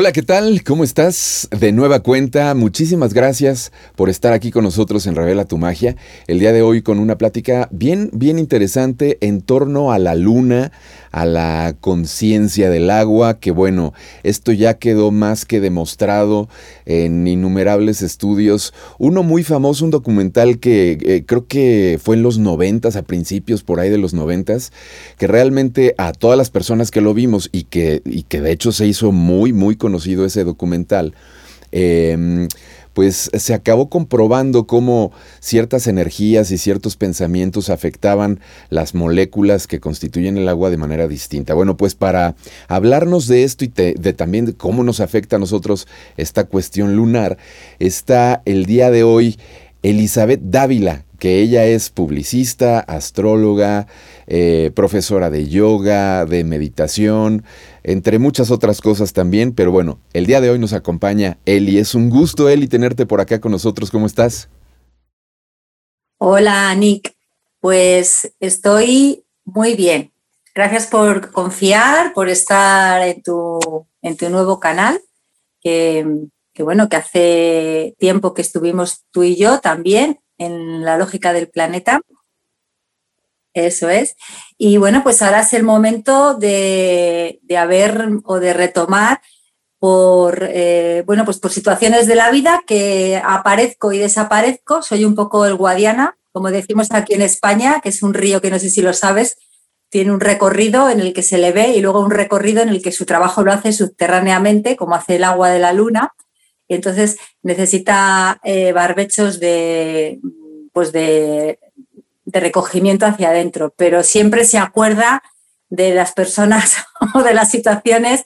Hola, ¿qué tal? ¿Cómo estás? De nueva cuenta, muchísimas gracias por estar aquí con nosotros en Revela tu Magia. El día de hoy con una plática bien, bien interesante en torno a la luna, a la conciencia del agua, que bueno, esto ya quedó más que demostrado en innumerables estudios. Uno muy famoso, un documental que eh, creo que fue en los noventas, a principios por ahí de los noventas, que realmente a todas las personas que lo vimos y que, y que de hecho se hizo muy, muy conocido ese documental, em, pues se acabó comprobando cómo ciertas energías y ciertos pensamientos afectaban las moléculas que constituyen el agua de manera distinta. Bueno, pues para hablarnos de esto y de también de cómo nos afecta a nosotros esta cuestión lunar, está el día de hoy Elizabeth Dávila, que ella es publicista, astróloga, eh, profesora de yoga, de meditación, entre muchas otras cosas también, pero bueno, el día de hoy nos acompaña Eli. Es un gusto, Eli, tenerte por acá con nosotros. ¿Cómo estás? Hola, Nick. Pues estoy muy bien. Gracias por confiar, por estar en tu, en tu nuevo canal, que, que bueno, que hace tiempo que estuvimos tú y yo también en la lógica del planeta. Eso es. Y bueno, pues ahora es el momento de, haber o de retomar por, eh, bueno, pues por situaciones de la vida que aparezco y desaparezco. Soy un poco el Guadiana, como decimos aquí en España, que es un río que no sé si lo sabes, tiene un recorrido en el que se le ve y luego un recorrido en el que su trabajo lo hace subterráneamente, como hace el agua de la luna. Y entonces necesita eh, barbechos de, pues de de recogimiento hacia adentro, pero siempre se acuerda de las personas o de las situaciones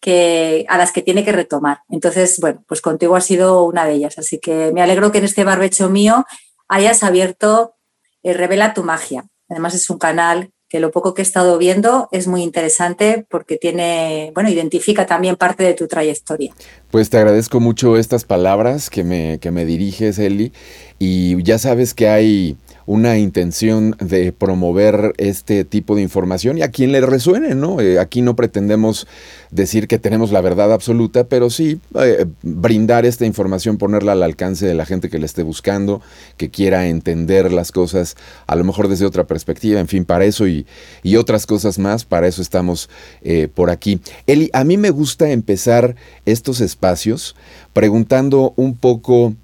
que, a las que tiene que retomar. Entonces, bueno, pues contigo ha sido una de ellas. Así que me alegro que en este barbecho mío hayas abierto eh, Revela tu magia. Además es un canal que lo poco que he estado viendo es muy interesante porque tiene, bueno, identifica también parte de tu trayectoria. Pues te agradezco mucho estas palabras que me, que me diriges, Eli, y ya sabes que hay una intención de promover este tipo de información y a quien le resuene, ¿no? Eh, aquí no pretendemos decir que tenemos la verdad absoluta, pero sí eh, brindar esta información, ponerla al alcance de la gente que la esté buscando, que quiera entender las cosas a lo mejor desde otra perspectiva, en fin, para eso y, otras cosas más, para eso estamos eh, por aquí. Eli, a mí me gusta empezar estos espacios preguntando un poco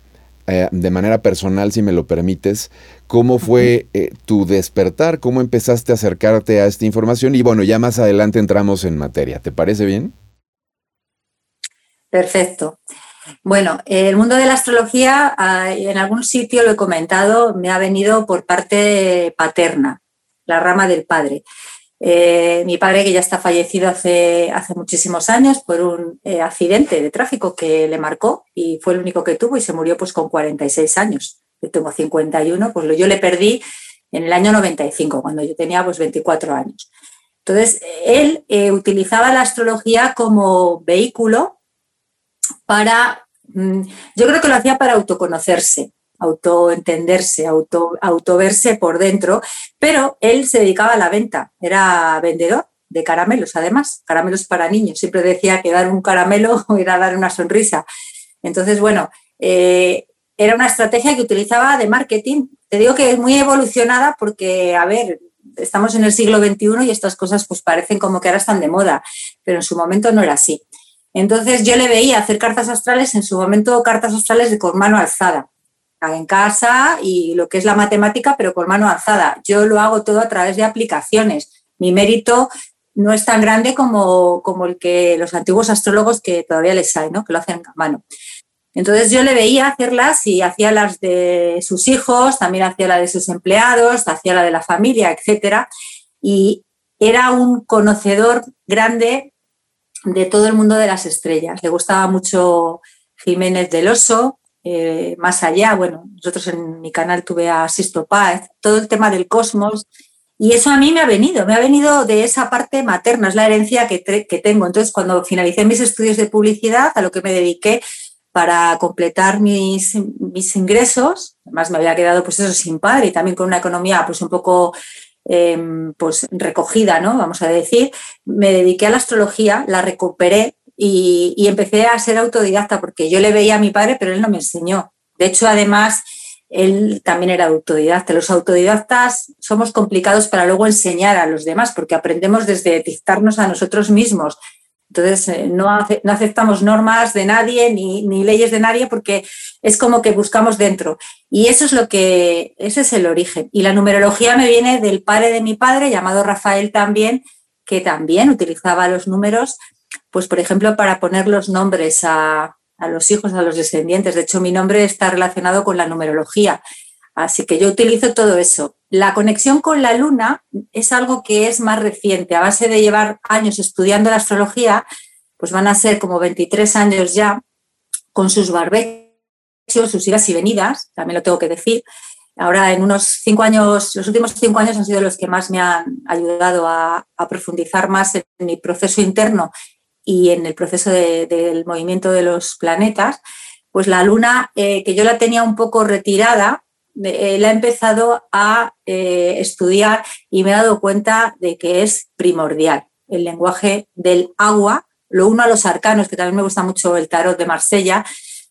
de manera personal, si me lo permites, cómo fue eh, tu despertar, cómo empezaste a acercarte a esta información y bueno, ya más adelante entramos en materia. ¿Te parece bien? Perfecto. Bueno, el mundo de la astrología, en algún sitio lo he comentado, me ha venido por parte paterna, la rama del padre. Eh, mi padre, que ya está fallecido hace, hace muchísimos años por un eh, accidente de tráfico que le marcó y fue el único que tuvo y se murió pues con 46 años yo tengo 51, pues yo le perdí en el año 95, cuando yo tenía pues 24 años. Entonces, él eh, utilizaba la astrología como vehículo para, mm, yo creo que lo hacía para autoconocerse, autoentenderse, auto, autoverse por dentro, pero él se dedicaba a la venta, era vendedor de caramelos, además, caramelos para niños. Siempre decía que dar un caramelo era dar una sonrisa. Entonces, bueno, eh, era una estrategia que utilizaba de marketing. Te digo que es muy evolucionada porque, a ver, estamos en el siglo XXI y estas cosas pues parecen como que ahora están de moda, pero en su momento no era así. Entonces yo le veía hacer cartas astrales, en su momento cartas astrales con mano alzada, en casa y lo que es la matemática, pero con mano alzada. Yo lo hago todo a través de aplicaciones. Mi mérito no es tan grande como, como el que los antiguos astrólogos que todavía les hay, ¿no? que lo hacen a mano. Entonces yo le veía hacerlas y hacía las de sus hijos, también hacía la de sus empleados, hacía la de la familia, etc. Y era un conocedor grande de todo el mundo de las estrellas. Le gustaba mucho Jiménez del Oso, eh, más allá, bueno, nosotros en mi canal tuve a Sisto Paz, todo el tema del cosmos, y eso a mí me ha venido, me ha venido de esa parte materna, es la herencia que, que tengo. Entonces, cuando finalicé mis estudios de publicidad, a lo que me dediqué para completar mis, mis ingresos. Además, me había quedado pues eso sin padre y también con una economía pues un poco em, pues recogida, ¿no? Vamos a decir. Me dediqué a la astrología, la recuperé y, empecé a ser autodidacta porque yo le veía a mi padre, pero él no me enseñó. De hecho, además, él también era autodidacta. Los autodidactas somos complicados para luego enseñar a los demás porque aprendemos desde dictarnos a nosotros mismos. Entonces, eh, no, no, aceptamos normas de nadie ni, ni, leyes de nadie porque es como que buscamos dentro. Y eso es lo que, ese es el origen. Y la numerología me viene del padre de mi padre, llamado Rafael también, que también utilizaba los números, pues por ejemplo, para poner los nombres a, a los hijos, a los descendientes. De hecho, mi nombre está relacionado con la numerología. Así que yo utilizo todo eso. La conexión con la luna es algo que es más reciente. A base de llevar años estudiando la astrología, pues van a ser como 23 años ya, con sus barbechos, sus idas y venidas, también lo tengo que decir. Ahora, en unos cinco años, los últimos cinco años han sido los que más me han ayudado a, a profundizar más en mi proceso interno y en el proceso del movimiento de los planetas, pues la luna, eh, que yo la tenía un poco retirada, eh, la he empezado a eh, estudiar y me he dado cuenta de que es primordial el lenguaje del agua, lo uno a los arcanos, que también me gusta mucho el tarot de Marsella,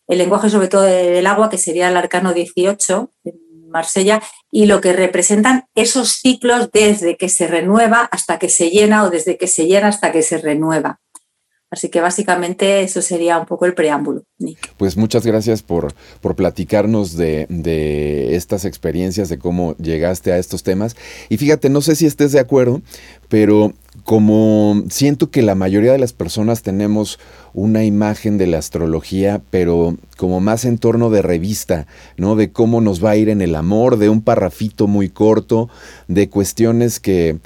el lenguaje sobre todo del agua, que sería el arcano 18 en Marsella, y lo que representan esos ciclos desde que se renueva hasta que se llena o desde que se llena hasta que se renueva. Así que básicamente eso sería un poco el preámbulo. Pues muchas gracias por, por platicarnos de, de, estas experiencias, de cómo llegaste a estos temas. Y fíjate, no sé si estés de acuerdo, pero como siento que la mayoría de las personas tenemos una imagen de la astrología, pero como más en torno de revista, ¿no? De cómo nos va a ir en el amor, de un parrafito muy corto, de cuestiones que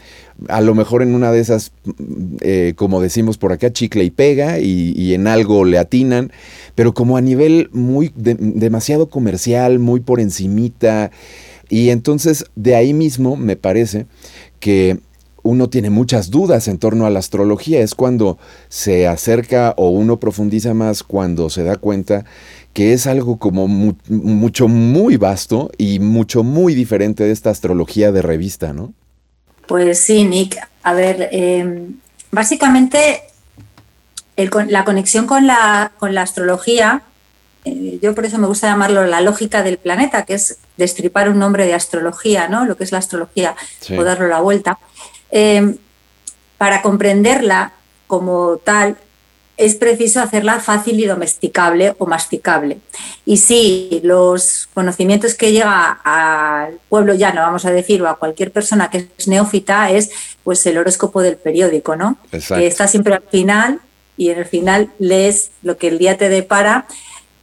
a lo mejor en una de esas, eh, como decimos por acá, chicle y pega y, en algo le atinan, pero como a nivel muy demasiado comercial, muy por encimita. Y entonces de ahí mismo me parece que uno tiene muchas dudas en torno a la astrología. Es cuando se acerca o uno profundiza más cuando se da cuenta que es algo como mucho, muy vasto y mucho, muy diferente de esta astrología de revista, ¿no? Pues sí, Nick. A ver, em, básicamente la conexión con la, con la astrología, eh, yo por eso me gusta llamarlo la lógica del planeta, que es destripar un nombre de astrología, ¿no? Lo que es la astrología, o darle la vuelta. Em, para comprenderla como tal, es preciso hacerla fácil y domesticable o masticable. Y sí, los conocimientos que llega al pueblo llano, vamos a decir, o a cualquier persona que es neófita, es pues el horóscopo del periódico, ¿no? Que está siempre al final y en el final lees lo que el día te depara.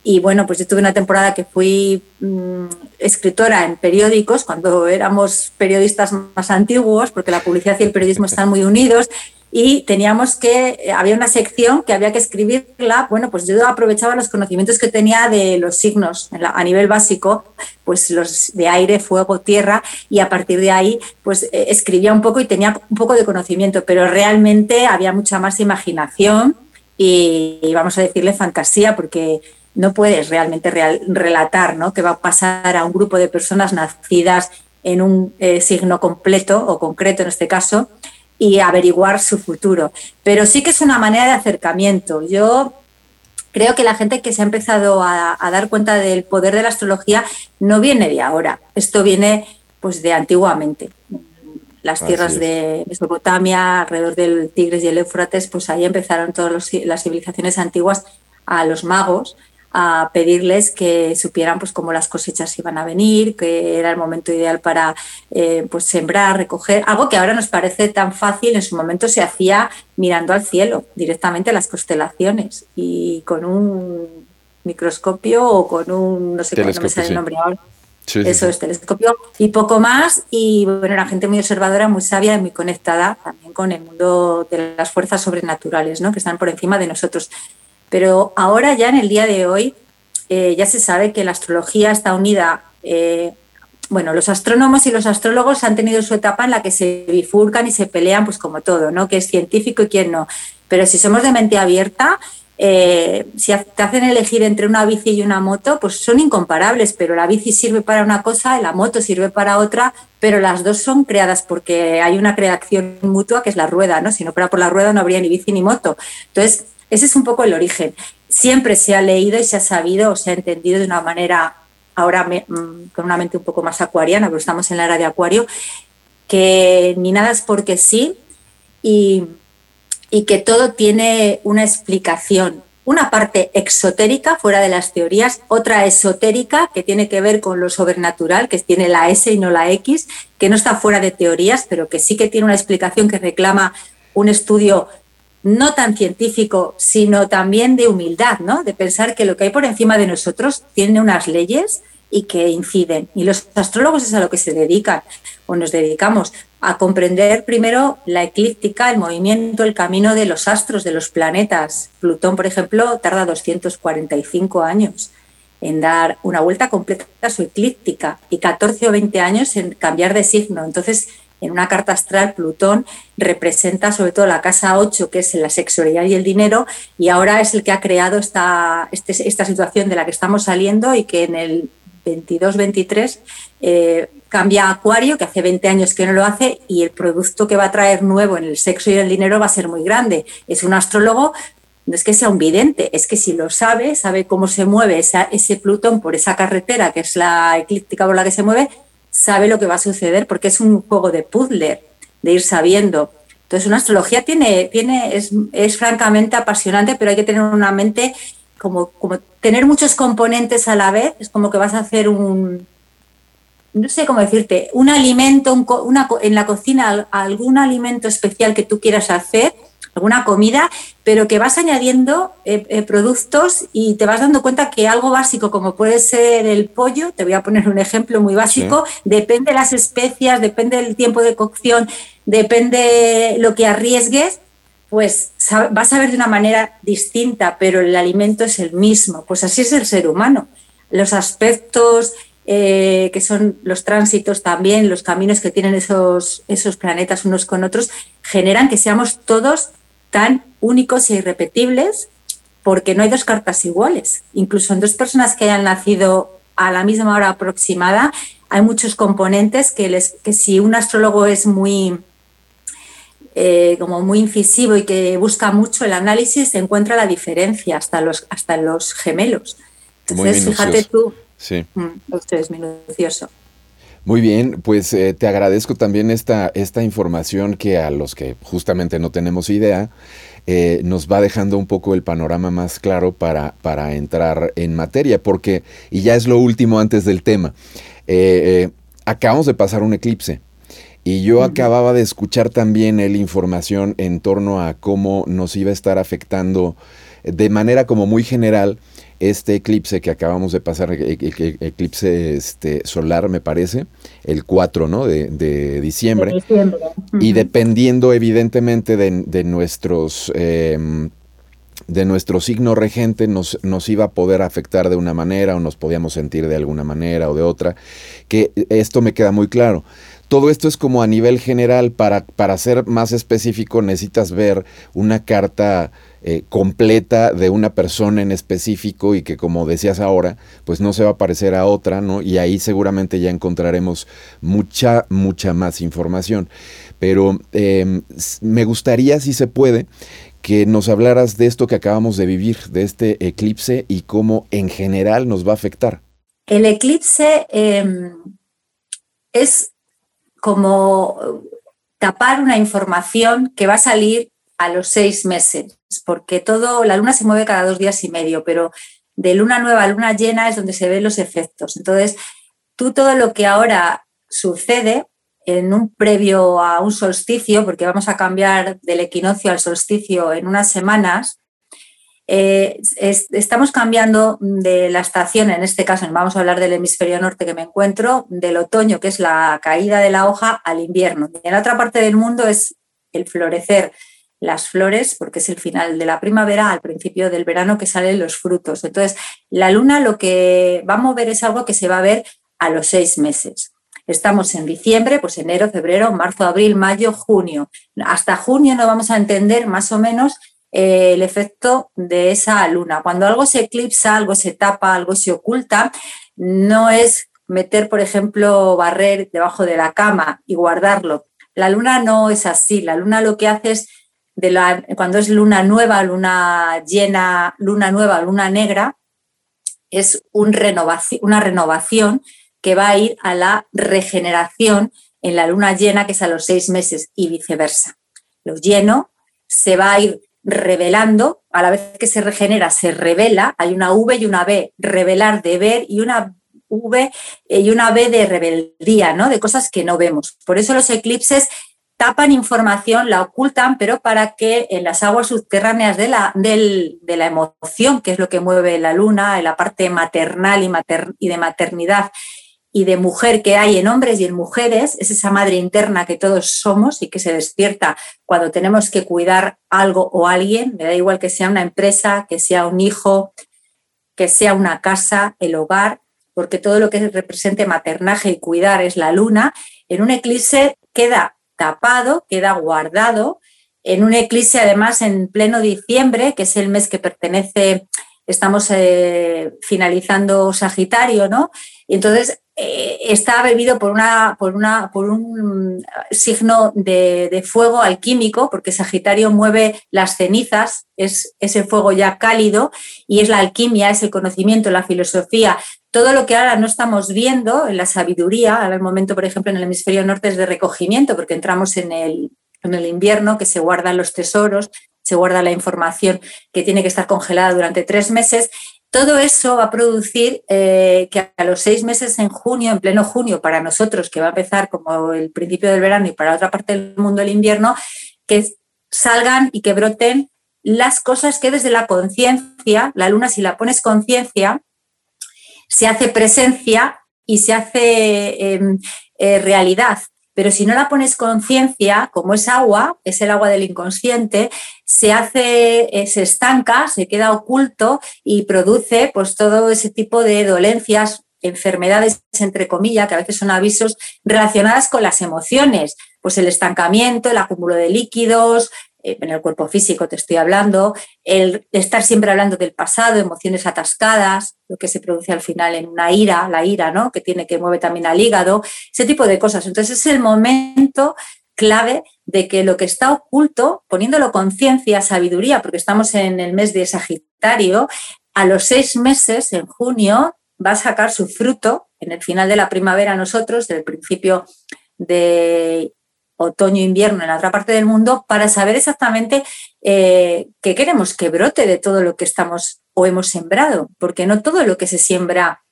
Y bueno, pues yo tuve una temporada que fui mm, escritora en periódicos, cuando éramos periodistas más antiguos, porque la publicidad y el periodismo están muy unidos, y teníamos que, eh, había una sección que había que escribirla, bueno, pues yo aprovechaba los conocimientos que tenía de los signos a nivel básico, pues los de aire, fuego, tierra, y a partir de ahí, pues eh, escribía un poco y tenía un poco de conocimiento, pero realmente había mucha más imaginación y, vamos a decirle fantasía, porque no puedes realmente relatar ¿no? qué va a pasar a un grupo de personas nacidas en un eh, signo completo o concreto en este caso, y averiguar su futuro. Pero sí que es una manera de acercamiento. Yo creo que la gente que se ha empezado a, dar cuenta del poder de la astrología no viene de ahora. Esto viene pues de antiguamente. Las tierras de Mesopotamia, alrededor del Tigres y el Éufrates, pues ahí empezaron todas las civilizaciones antiguas a los magos a pedirles que supieran pues cómo las cosechas iban a venir, que era el momento ideal para eh, pues sembrar, recoger, algo que ahora nos parece tan fácil, en su momento se hacía mirando al cielo, directamente a las constelaciones y con un microscopio o con un, no sé cómo me sale el nombre ahora. Eso es telescopio y poco más. Y bueno, era gente muy observadora, muy sabia y muy conectada también con el mundo de las fuerzas sobrenaturales, ¿no? que están por encima de nosotros. Pero ahora ya en el día de hoy eh, ya se sabe que la astrología está unida, eh, bueno, los astrónomos y los astrólogos han tenido su etapa en la que se bifurcan y se pelean, pues como todo, ¿no? Que es científico y quién no. Pero si somos de mente abierta, eh, si te hacen elegir entre una bici y una moto, pues son incomparables, pero la bici sirve para una cosa la moto sirve para otra, pero las dos son creadas porque hay una creación mutua que es la rueda, ¿no? Si no fuera por la rueda no habría ni bici ni moto. Entonces, ese es un poco el origen. Siempre se ha leído y se ha sabido o se ha entendido de una manera, ahora mm, con una mente un poco más acuariana, pero estamos en la era de acuario, que ni nada es porque sí y, y que todo tiene una explicación una parte exotérica fuera de las teorías, otra esotérica que tiene que ver con lo sobrenatural, que tiene la S y no la X, que no está fuera de teorías, pero que sí que tiene una explicación que reclama un estudio no tan científico, sino también de humildad, ¿no? De pensar que lo que hay por encima de nosotros tiene unas leyes y que inciden. Y los astrólogos es a lo que se dedican o nos dedicamos a comprender primero la eclíptica, el movimiento, el camino de los astros, de los planetas. Plutón, por ejemplo, tarda 245 años en dar una vuelta completa a su eclíptica y 14 o 20 años en cambiar de signo. Entonces, en una carta astral, Plutón representa sobre todo la casa 8, que es la sexualidad y el dinero, y ahora es el que ha creado esta, este, esta situación de la que estamos saliendo y que en el 22-23 eh, cambia a Acuario, que hace 20 años que no lo hace, y el producto que va a traer nuevo en el sexo y el dinero va a ser muy grande. Es un astrólogo, no es que sea un vidente, es que si lo sabe, sabe cómo se mueve ese Plutón por esa carretera, que es la eclíptica por la que se mueve, sabe lo que va a suceder, porque es un juego de puzzle, de ir sabiendo. Entonces, una astrología tiene, tiene, es, es francamente apasionante, pero hay que tener una mente como, como tener muchos componentes a la vez, es como que vas a hacer un, no sé cómo decirte, un alimento, una, en la cocina algún alimento especial que tú quieras hacer, alguna comida, pero que vas añadiendo eh, eh, productos y te vas dando cuenta que algo básico como puede ser el pollo, te voy a poner un ejemplo muy básico, depende de las especias, depende del tiempo de cocción, depende lo que arriesgues, pues vas a ver de una manera distinta, pero el alimento es el mismo. Pues así es el ser humano. Los aspectos eh, que son los tránsitos también, los caminos que tienen esos, esos planetas unos con otros, generan que seamos todos tan únicos e irrepetibles porque no hay dos cartas iguales. Incluso en dos personas que hayan nacido a la misma hora aproximada, hay muchos componentes que, les, que si un astrólogo es muy eh, como muy incisivo y que busca mucho el análisis, se encuentra la diferencia hasta los, hasta los gemelos. Entonces, fíjate tú, sí. Mm, esto es minucioso. Muy bien, pues eh, te agradezco también esta, esta información que a los que justamente no tenemos idea, eh, nos va dejando un poco el panorama más claro para, para entrar en materia, porque, y ya es lo último antes del tema, acabamos de pasar un eclipse. Y yo acababa de escuchar también la información en torno a cómo nos iba a estar afectando de manera como muy general este eclipse que acabamos de pasar, el, e, e, eclipse este, solar me parece, el 4 ¿no? de, diciembre. Y dependiendo evidentemente de, nuestros... Em, de nuestro signo regente nos, nos, iba a poder afectar de una manera o nos podíamos sentir de alguna manera o de otra, que esto me queda muy claro. Todo esto es como a nivel general, para, para ser más específico necesitas ver una carta eh, completa de una persona en específico y que como decías ahora, pues no se va a parecer a otra, ¿no? Y ahí seguramente ya encontraremos mucha, mucha más información. Pero em, me gustaría, si se puede, que nos hablaras de esto que acabamos de vivir, de este eclipse y cómo en general nos va a afectar. El eclipse em, es como tapar una información que va a salir a los seis meses, porque todo, la luna se mueve cada dos días y medio, pero de luna nueva a luna llena es donde se ven los efectos. Entonces, tú todo lo que ahora sucede en un previo a un solsticio, porque vamos a cambiar del equinoccio al solsticio en unas semanas, eh, estamos cambiando de la estación, en este caso vamos a hablar del hemisferio norte que me encuentro, del otoño, que es la caída de la hoja, al invierno. en la otra parte del mundo es el florecer las flores, porque es el final de la primavera, al principio del verano que salen los frutos. Entonces, la luna lo que va a mover es algo que se va a ver a los seis meses. Estamos en diciembre, pues enero, febrero, marzo, abril, mayo, junio. Hasta junio no vamos a entender más o menos eh, el efecto de esa luna. Cuando algo se eclipsa, algo se tapa, algo se oculta, no es meter, por ejemplo, barrer debajo de la cama y guardarlo. La luna no es así. La luna lo que hace es de la, cuando es luna nueva, luna llena, luna nueva, luna negra, es una renovación que va a ir a la regeneración en la luna llena, que es a los seis meses, y viceversa. Lo lleno se va a ir revelando, a la vez que se regenera, se revela, hay una V y una B, revelar de ver y una V y una B de rebeldía, ¿no? De cosas que no vemos. Por eso los eclipses tapan información, la ocultan, pero para que en las aguas subterráneas de la, de la emoción, que es lo que mueve la luna, en la parte maternal y, y de maternidad y de mujer que hay en hombres y en mujeres, es esa madre interna que todos somos y que se despierta cuando tenemos que cuidar algo o alguien, me da igual que sea una empresa, que sea un hijo, que sea una casa, el hogar, porque todo lo que represente maternaje y cuidar es la luna, en un eclipse queda tapado, queda guardado, en un eclipse además en pleno diciembre, que es el mes que pertenece, estamos eh, finalizando Sagitario, ¿no? Y entonces eh, está bebido por, una, por, una, por un signo de, fuego alquímico, porque Sagitario mueve las cenizas, es ese fuego ya cálido, y es la alquimia, es el conocimiento, la filosofía, todo lo que ahora no estamos viendo en la sabiduría, ahora el momento, por ejemplo, en el hemisferio norte es de recogimiento, porque entramos en el, en el invierno, que se guardan los tesoros, se guarda la información que tiene que estar congelada durante tres meses todo eso va a producir eh, que a los seis meses en junio, en pleno junio, para nosotros, que va a empezar como el principio del verano y para otra parte del mundo el invierno, que salgan y que broten las cosas que desde la conciencia, la luna si la pones conciencia, se hace presencia y se hace em, eh, realidad. Pero si no la pones conciencia, como es agua, es el agua del inconsciente, se hace, eh, se estanca, se queda oculto y produce pues todo ese tipo de dolencias, enfermedades, entre comillas, que a veces son avisos relacionadas con las emociones, pues el estancamiento, el acúmulo de líquidos, en el cuerpo físico te estoy hablando, el estar siempre hablando del pasado, emociones atascadas, lo que se produce al final en una ira, la ira, ¿no? Que tiene que mueve también al hígado, ese tipo de cosas. Entonces es el momento clave de que lo que está oculto, poniéndolo conciencia, sabiduría, porque estamos en el mes de Sagitario, a los seis meses, en junio, va a sacar su fruto en el final de la primavera nosotros, del principio de otoño-invierno en la otra parte del mundo para saber exactamente eh, qué queremos que brote de todo lo que estamos o hemos sembrado, porque no todo lo que se siembra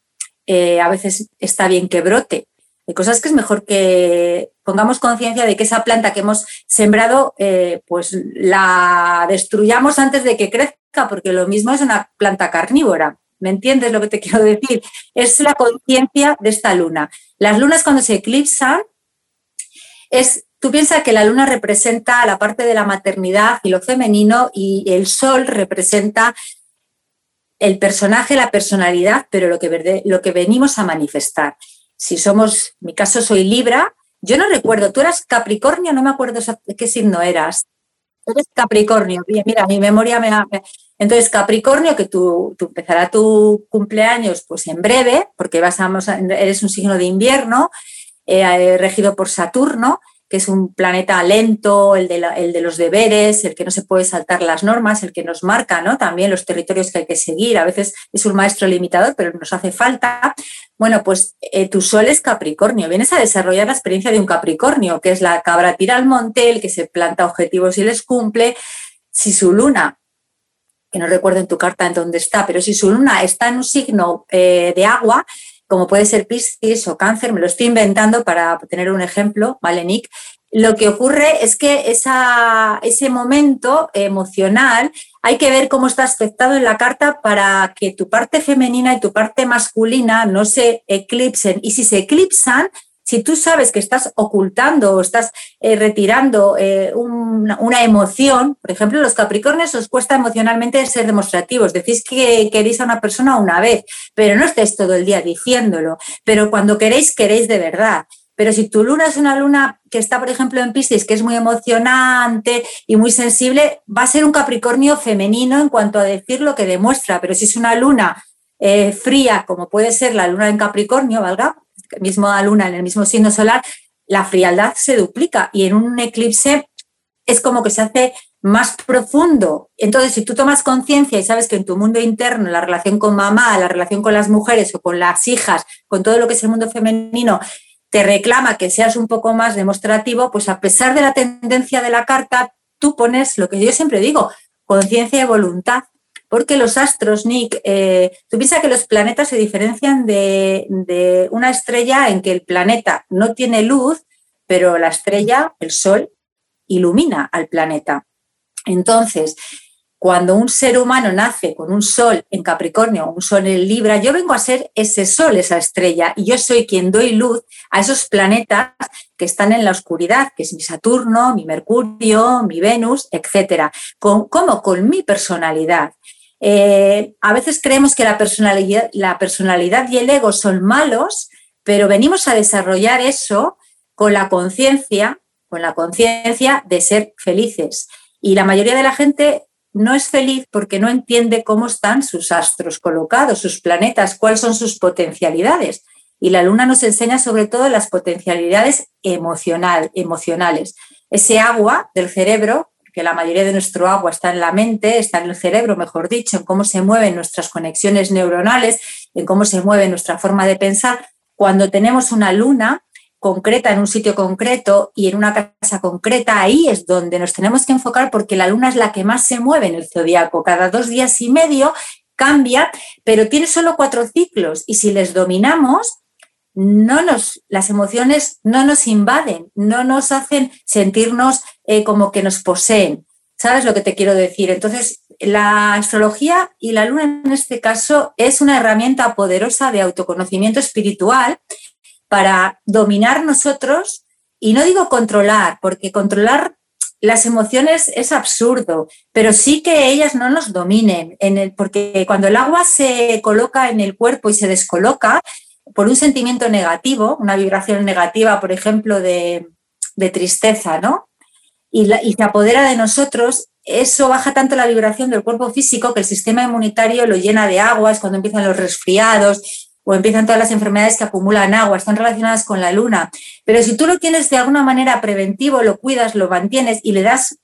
eh, a veces está bien que brote. Hay cosas que es mejor que pongamos conciencia de que esa planta que hemos sembrado, eh, pues la destruyamos antes de que crezca, porque lo mismo es una planta carnívora. ¿Me entiendes lo que te quiero decir? Es la conciencia de esta luna. Las lunas cuando se eclipsan es Tú piensas que la luna representa la parte de la maternidad y lo femenino y el sol representa el personaje, la personalidad, pero lo que, lo que venimos a manifestar. Si somos, en mi caso soy Libra, yo no recuerdo, tú eras Capricornio, no me acuerdo qué signo eras. Eres Capricornio, mira, mi memoria me... Entonces, Capricornio, que tú, empezará tu cumpleaños pues en breve, porque vas a, eres un signo de invierno, eh, regido por Saturno, que es un planeta lento, el de, los deberes, el que no se puede saltar las normas, el que nos marca ¿no? también los territorios que hay que seguir. A veces es un maestro limitador, pero nos hace falta. Bueno, pues eh, tu sol es Capricornio. Vienes a desarrollar la experiencia de un Capricornio, que es la cabra tira al monte, el que se planta objetivos y les cumple. Si su luna que no recuerdo en tu carta en dónde está, pero si su luna está en un signo eh, de agua, como puede ser Piscis o Cáncer, me lo estoy inventando para tener un ejemplo, ¿vale, Nick? Lo que ocurre es que esa, ese momento emocional hay que ver cómo está aspectado en la carta para que tu parte femenina y tu parte masculina no se eclipsen. Y si se eclipsan, si tú sabes que estás ocultando o estás eh, retirando eh, una emoción, por ejemplo, los Capricornios os cuesta emocionalmente ser demostrativos. Decís que queréis a una persona una vez, pero no estáis todo el día diciéndolo. Pero cuando queréis, queréis de verdad. Pero si tu luna es una luna que está, por ejemplo, en Piscis, que es muy emocionante y muy sensible, va a ser un Capricornio femenino en cuanto a decir lo que demuestra. Pero si es una luna eh, fría, como puede ser la luna en Capricornio, ¿valga? Misma luna en el mismo signo solar, la frialdad se duplica y en un eclipse es como que se hace más profundo. Entonces, si tú tomas conciencia y sabes que en tu mundo interno, la relación con mamá, la relación con las mujeres o con las hijas, con todo lo que es el mundo femenino, te reclama que seas un poco más demostrativo, pues a pesar de la tendencia de la carta, tú pones lo que yo siempre digo, conciencia y voluntad. Porque los astros, Nick, eh, tú piensas que los planetas se diferencian de, de una estrella en que el planeta no tiene luz, pero la estrella, el Sol, ilumina al planeta. Entonces, cuando un ser humano nace con un sol en Capricornio un sol en Libra, yo vengo a ser ese sol, esa estrella, y yo soy quien doy luz a esos planetas que están en la oscuridad, que es mi Saturno, mi Mercurio, mi Venus, etcétera. ¿Cómo? Con mi personalidad. Eh, a veces creemos que la personalidad, la personalidad y el ego son malos, pero venimos a desarrollar eso con la conciencia, con la conciencia de ser felices. Y la mayoría de la gente no es feliz porque no entiende cómo están sus astros colocados, sus planetas, cuáles son sus potencialidades. Y la luna nos enseña sobre todo las potencialidades emocional, emocionales. Ese agua del cerebro, que la mayoría de nuestro agua está en la mente, está en el cerebro, mejor dicho, en cómo se mueven nuestras conexiones neuronales, en cómo se mueve nuestra forma de pensar. Cuando tenemos una luna, concreta en un sitio concreto y en una casa concreta, ahí es donde nos tenemos que enfocar porque la luna es la que más se mueve en el zodiaco. Cada dos días y medio cambia, pero tiene solo cuatro ciclos y si les dominamos, no nos, las emociones no nos invaden, no nos hacen sentirnos eh, como que nos poseen. ¿Sabes lo que te quiero decir? Entonces, la astrología y la luna en este caso es una herramienta poderosa de autoconocimiento espiritual para dominar nosotros, y no digo controlar, porque controlar las emociones es absurdo, pero sí que ellas no nos dominen, en el, porque cuando el agua se coloca en el cuerpo y se descoloca por un sentimiento negativo, una vibración negativa, por ejemplo, de, tristeza, ¿no? Y, y se apodera de nosotros, eso baja tanto la vibración del cuerpo físico que el sistema inmunitario lo llena de agua, es cuando empiezan los resfriados, o empiezan todas las enfermedades que acumulan agua, están relacionadas con la luna. Pero si tú lo tienes de alguna manera preventivo, lo cuidas, lo mantienes y le das,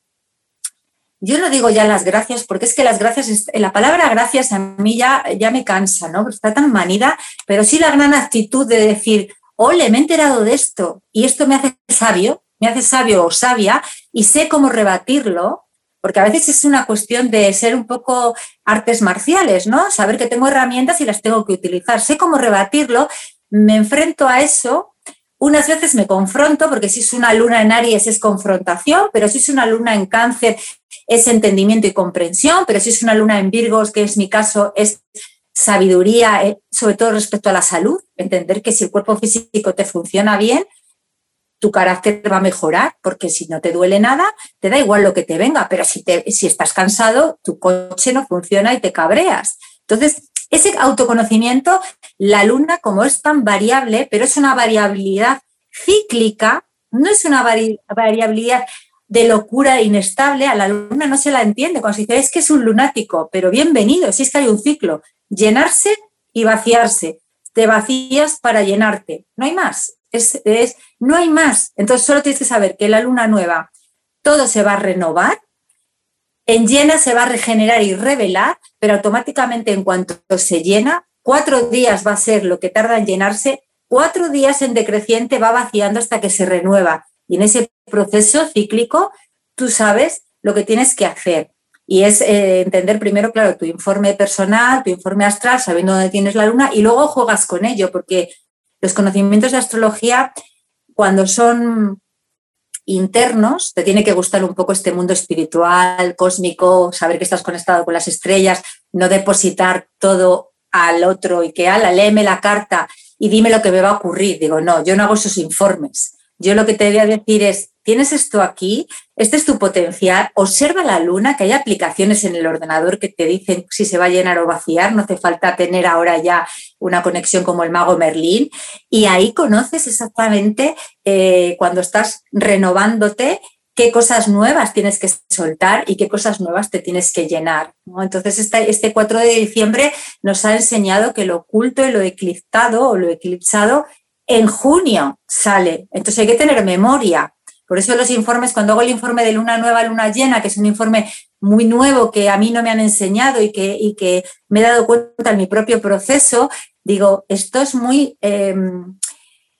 yo no digo ya las gracias, porque es que las gracias, la palabra gracias a mí ya, ya me cansa, ¿no? Está tan manida, pero sí la gran actitud de decir, ole, me he enterado de esto y esto me hace sabio, me hace sabio o sabia y sé cómo rebatirlo porque a veces es una cuestión de ser un poco artes marciales, ¿no? Saber que tengo herramientas y las tengo que utilizar. Sé cómo rebatirlo, me enfrento a eso. Unas veces me confronto, porque si es una luna en Aries es confrontación, pero si es una luna en cáncer es entendimiento y comprensión, pero si es una luna en Virgos, que es mi caso, es sabiduría, eh, sobre todo respecto a la salud, entender que si el cuerpo físico te funciona bien, tu carácter va a mejorar, porque si no te duele nada, te da igual lo que te venga, pero si, te, si estás cansado, tu coche no funciona y te cabreas. Entonces, ese autoconocimiento, la luna, como es tan variable, pero es una variabilidad cíclica, no es una variabilidad de locura inestable, a la luna no se la entiende. Cuando se dice es que es un lunático, pero bienvenido, si es que hay un ciclo, llenarse y vaciarse. Te vacías para llenarte, no hay más. Es, no hay más. Entonces solo tienes que saber que la luna nueva todo se va a renovar, en llena se va a regenerar y revelar, pero automáticamente en cuanto se llena, cuatro días va a ser lo que tarda en llenarse, cuatro días en decreciente va vaciando hasta que se renueva. Y en ese proceso cíclico, tú sabes lo que tienes que hacer. Y es eh, entender primero, claro, tu informe personal, tu informe astral, sabiendo dónde tienes la luna, y luego juegas con ello, porque los conocimientos de astrología, cuando son internos, te tiene que gustar un poco este mundo espiritual, cósmico, saber que estás conectado con las estrellas, no depositar todo al otro y que, ala, léeme la carta y dime lo que me va a ocurrir. Digo, no, yo no hago esos informes. Yo lo que te voy a decir es, tienes esto aquí, este es tu potencial, observa la luna, que hay aplicaciones en el ordenador que te dicen si se va a llenar o vaciar, no hace falta tener ahora ya una conexión como el mago Merlín, y ahí conoces exactamente eh, cuando estás renovándote qué cosas nuevas tienes que soltar y qué cosas nuevas te tienes que llenar. Entonces, este, este 4 de diciembre nos ha enseñado que lo oculto y lo eclipsado o lo eclipsado en junio sale. Entonces hay que tener memoria, Por eso los informes, cuando hago el informe de luna nueva, luna llena, que es un informe muy nuevo que a mí no me han enseñado y que, me he dado cuenta en mi propio proceso, digo, esto es muy em,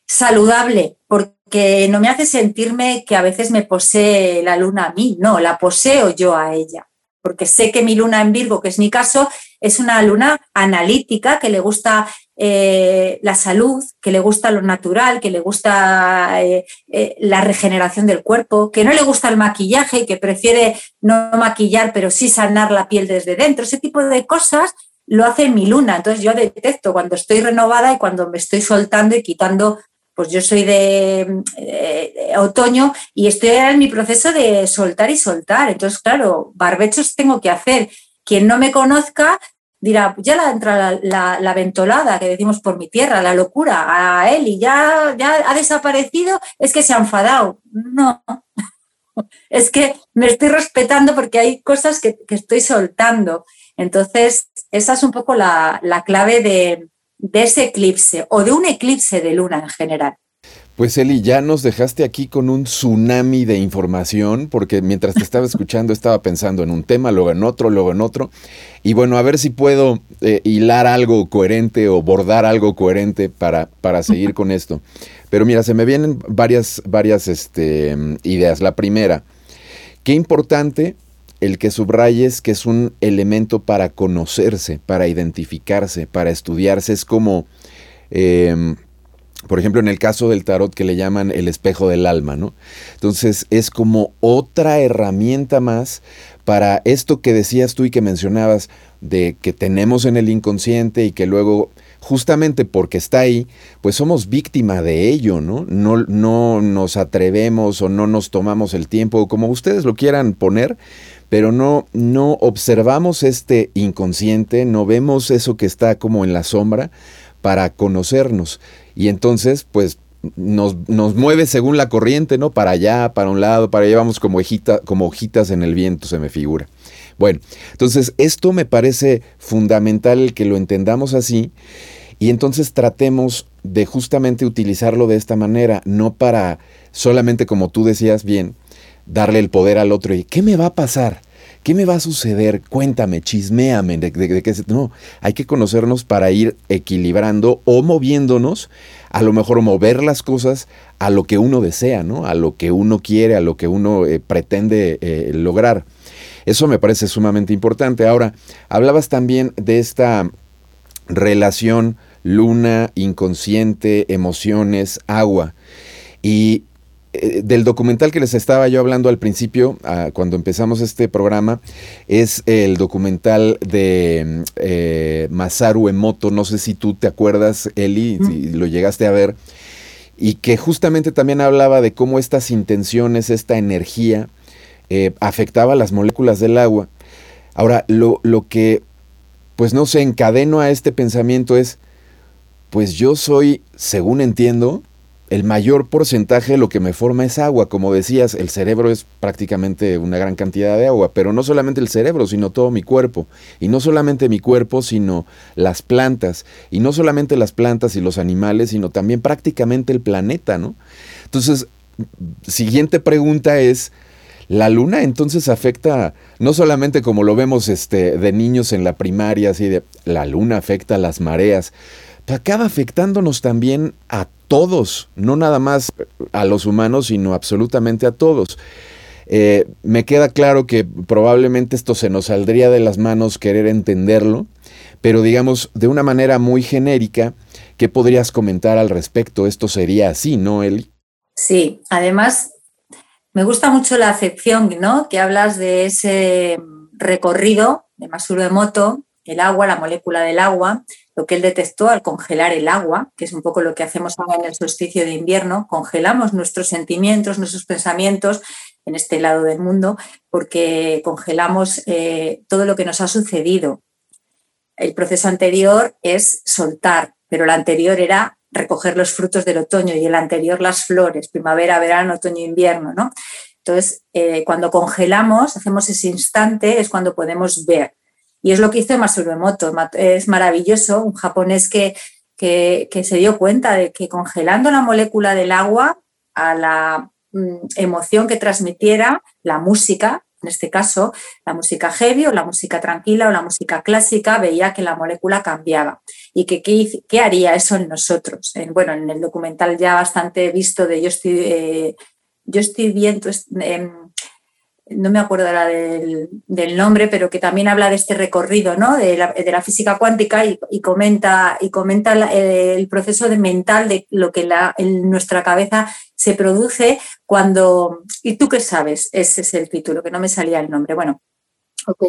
saludable porque no me hace sentirme que a veces me posee la luna a mí, no, la poseo yo a ella porque sé que mi luna en Virgo, que es mi caso, es una luna analítica, que le gusta eh, la salud, que le gusta lo natural, que le gusta eh, eh, la regeneración del cuerpo, que no le gusta el maquillaje, que prefiere no maquillar, pero sí sanar la piel desde dentro. Ese tipo de cosas lo hace mi luna. Entonces yo detecto cuando estoy renovada y cuando me estoy soltando y quitando pues yo soy de, otoño y estoy en mi proceso de soltar y soltar. Entonces, claro, barbechos tengo que hacer. Quien no me conozca dirá, ya la entra la, ventolada que decimos por mi tierra, la locura, a y ya, ya ha desaparecido, es que se ha enfadado. No, es que me estoy respetando porque hay cosas que, estoy soltando. Entonces, esa es un poco la clave de, de ese eclipse o de un eclipse de luna en general. Pues Eli, ya nos dejaste aquí con un tsunami de información, porque mientras te estaba escuchando estaba pensando en un tema, luego en otro, luego en otro. Y bueno, a ver si puedo eh, hilar algo coherente o bordar algo coherente para, para seguir con esto. Pero mira, se me vienen varias, varias este, ideas. La primera, qué importante el que subrayes que es un elemento para conocerse, para identificarse, para estudiarse. Es como, em, por ejemplo, en el caso del tarot que le llaman el espejo del alma, ¿no? Entonces es como otra herramienta más para esto que decías tú y que mencionabas de que tenemos en el inconsciente y que luego justamente porque está ahí, pues somos víctima de ello, ¿no? No, no nos atrevemos o no nos tomamos el tiempo, como ustedes lo quieran poner, pero no, no observamos este inconsciente, no vemos eso que está como en la sombra para conocernos. Y entonces, pues nos, nos, mueve según la corriente, ¿no? Para allá, para un lado, para allá vamos como, como hojitas en el viento, se me figura. Bueno, entonces esto me parece fundamental que lo entendamos así y entonces tratemos de justamente utilizarlo de esta manera, no para solamente como tú decías bien, darle el poder al otro y ¿qué me va a pasar? ¿Qué me va a suceder? Cuéntame, chisméame. De, de, no, hay que conocernos para ir equilibrando o moviéndonos, a lo mejor mover las cosas a lo que uno desea, ¿no? A lo que uno quiere, a lo que uno eh, pretende eh, lograr. Eso me parece sumamente importante. Ahora, hablabas también de esta relación luna, inconsciente, emociones, agua. Y eh, del documental que les estaba yo hablando al principio, ah, cuando empezamos este programa, es el documental de eh, Masaru Emoto. No sé si tú te acuerdas, Eli, si lo llegaste a ver. Y que justamente también hablaba de cómo estas intenciones, esta energía, eh, afectaba las moléculas del agua. Ahora, lo, lo que, pues no sé, encadeno a este pensamiento es, pues yo soy, según entiendo, el mayor porcentaje de lo que me forma es agua. Como decías, el cerebro es prácticamente una gran cantidad de agua, pero no solamente el cerebro, sino todo mi cuerpo. Y no solamente mi cuerpo, sino las plantas. Y no solamente las plantas y los animales, sino también prácticamente el planeta, ¿no? Entonces, siguiente pregunta es, ¿la luna entonces afecta, no solamente como lo vemos este, de niños en la primaria, así de, la luna afecta las mareas, acaba afectándonos también a todos, no nada más a los humanos, sino absolutamente a todos. Eh, me queda claro que probablemente esto se nos saldría de las manos querer entenderlo, pero digamos de una manera muy genérica, ¿qué podrías comentar al respecto? Esto sería así, ¿no, Eli? Sí, además me gusta mucho la acepción, ¿no? Que hablas de ese recorrido de Masuro Emoto, el agua, la molécula del agua, lo que él detectó al congelar el agua, que es un poco lo que hacemos ahora en el solsticio de invierno, congelamos nuestros sentimientos, nuestros pensamientos en este lado del mundo, porque congelamos eh, todo lo que nos ha sucedido. El proceso anterior es soltar, pero el anterior era recoger los frutos del otoño y el anterior las flores, primavera, verano, otoño, invierno, ¿no? Entonces, eh, cuando congelamos, hacemos ese instante, es cuando podemos ver. Y es lo que hizo Masaru Emoto. Es maravilloso, un japonés que, que, se dio cuenta de que congelando la molécula del agua a la mm, emoción que transmitiera la música, en este caso la música heavy o la música tranquila o la música clásica, veía que la molécula cambiaba y que qué, haría eso en nosotros. bueno, en el documental ya bastante visto de Yo estoy, eh, yo estoy viendo, no me acuerdo del, nombre, pero que también habla de este recorrido ¿no? de, la, física cuántica y, comenta, y comenta el proceso de mental de lo que en nuestra cabeza se produce cuando... ¿Y tú qué sabes? Ese es el título, que no me salía el nombre. Bueno, ok.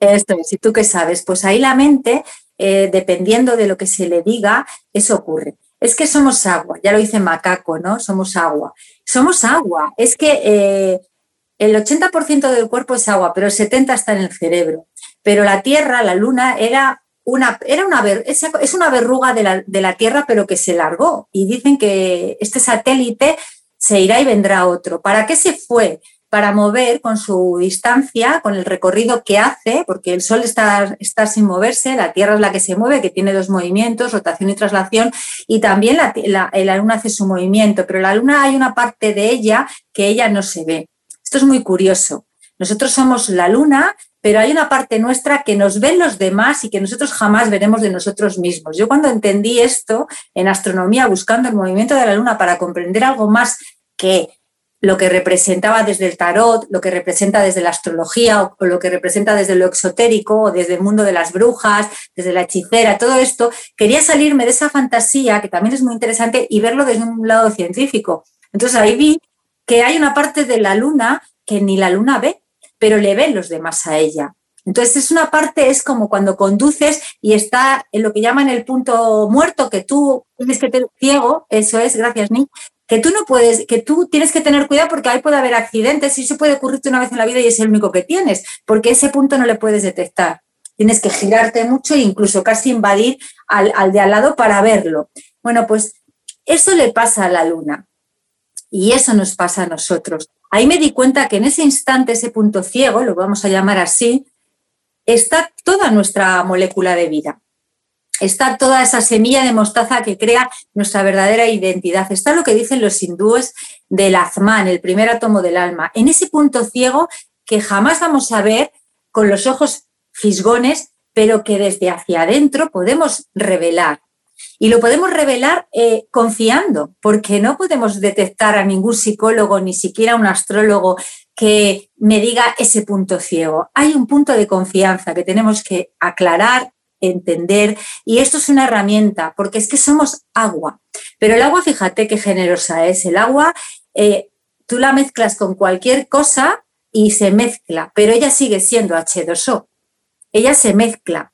Esto es, ¿y tú qué sabes? Pues ahí la mente, eh, dependiendo de lo que se le diga, eso ocurre. Es que somos agua, ya lo dice Macaco, ¿no? Somos agua. Somos agua. Es que eh, el 80% del cuerpo es agua, pero el 70% está en el cerebro. Pero la Tierra, la Luna, era una, era una, es una verruga de la, de la Tierra, pero que se largó. Y dicen que este satélite se irá y vendrá otro. ¿Para qué se fue? Para mover con su distancia, con el recorrido que hace, porque el Sol está, está sin moverse, la Tierra es la que se mueve, que tiene dos movimientos, rotación y traslación, y también la, la, la Luna hace su movimiento, pero la Luna hay una parte de ella que ella no se ve. Esto es muy curioso. Nosotros somos la luna, pero hay una parte nuestra que nos ven los demás y que nosotros jamás veremos de nosotros mismos. Yo cuando entendí esto en astronomía, buscando el movimiento de la luna para comprender algo más que lo que representaba desde el tarot, lo que representa desde la astrología o lo que representa desde lo exotérico o desde el mundo de las brujas, desde la hechicera, todo esto, quería salirme de esa fantasía, que también es muy interesante, y verlo desde un lado científico. Entonces ahí vi que hay una parte de la luna que ni la luna ve, pero le ven los demás a ella. Entonces es una parte, es como cuando conduces y está en lo que llaman el punto muerto, que tú tienes que tener ciego, eso es, gracias Nick, que tú no puedes, que tú tienes que tener cuidado porque ahí puede haber accidentes y eso puede ocurrirte una vez en la vida y es el único que tienes, porque ese punto no le puedes detectar. Tienes que girarte mucho e incluso casi invadir al, al de al lado para verlo. Bueno, pues eso le pasa a la luna. Y eso nos pasa a nosotros. Ahí me di cuenta que en ese instante, ese punto ciego, lo vamos a llamar así, está toda nuestra molécula de vida. Está toda esa semilla de mostaza que crea nuestra verdadera identidad. Está lo que dicen los hindúes del Azman, el primer átomo del alma. En ese punto ciego que jamás vamos a ver con los ojos fisgones, pero que desde hacia adentro podemos revelar. Y lo podemos revelar eh, confiando, porque no podemos detectar a ningún psicólogo, ni siquiera a un astrólogo que me diga ese punto ciego. Hay un punto de confianza que tenemos que aclarar, entender, y esto es una herramienta, porque es que somos agua. Pero el agua, fíjate qué generosa es. El agua, eh, tú la mezclas con cualquier cosa y se mezcla, pero ella sigue siendo H2O. Ella se mezcla,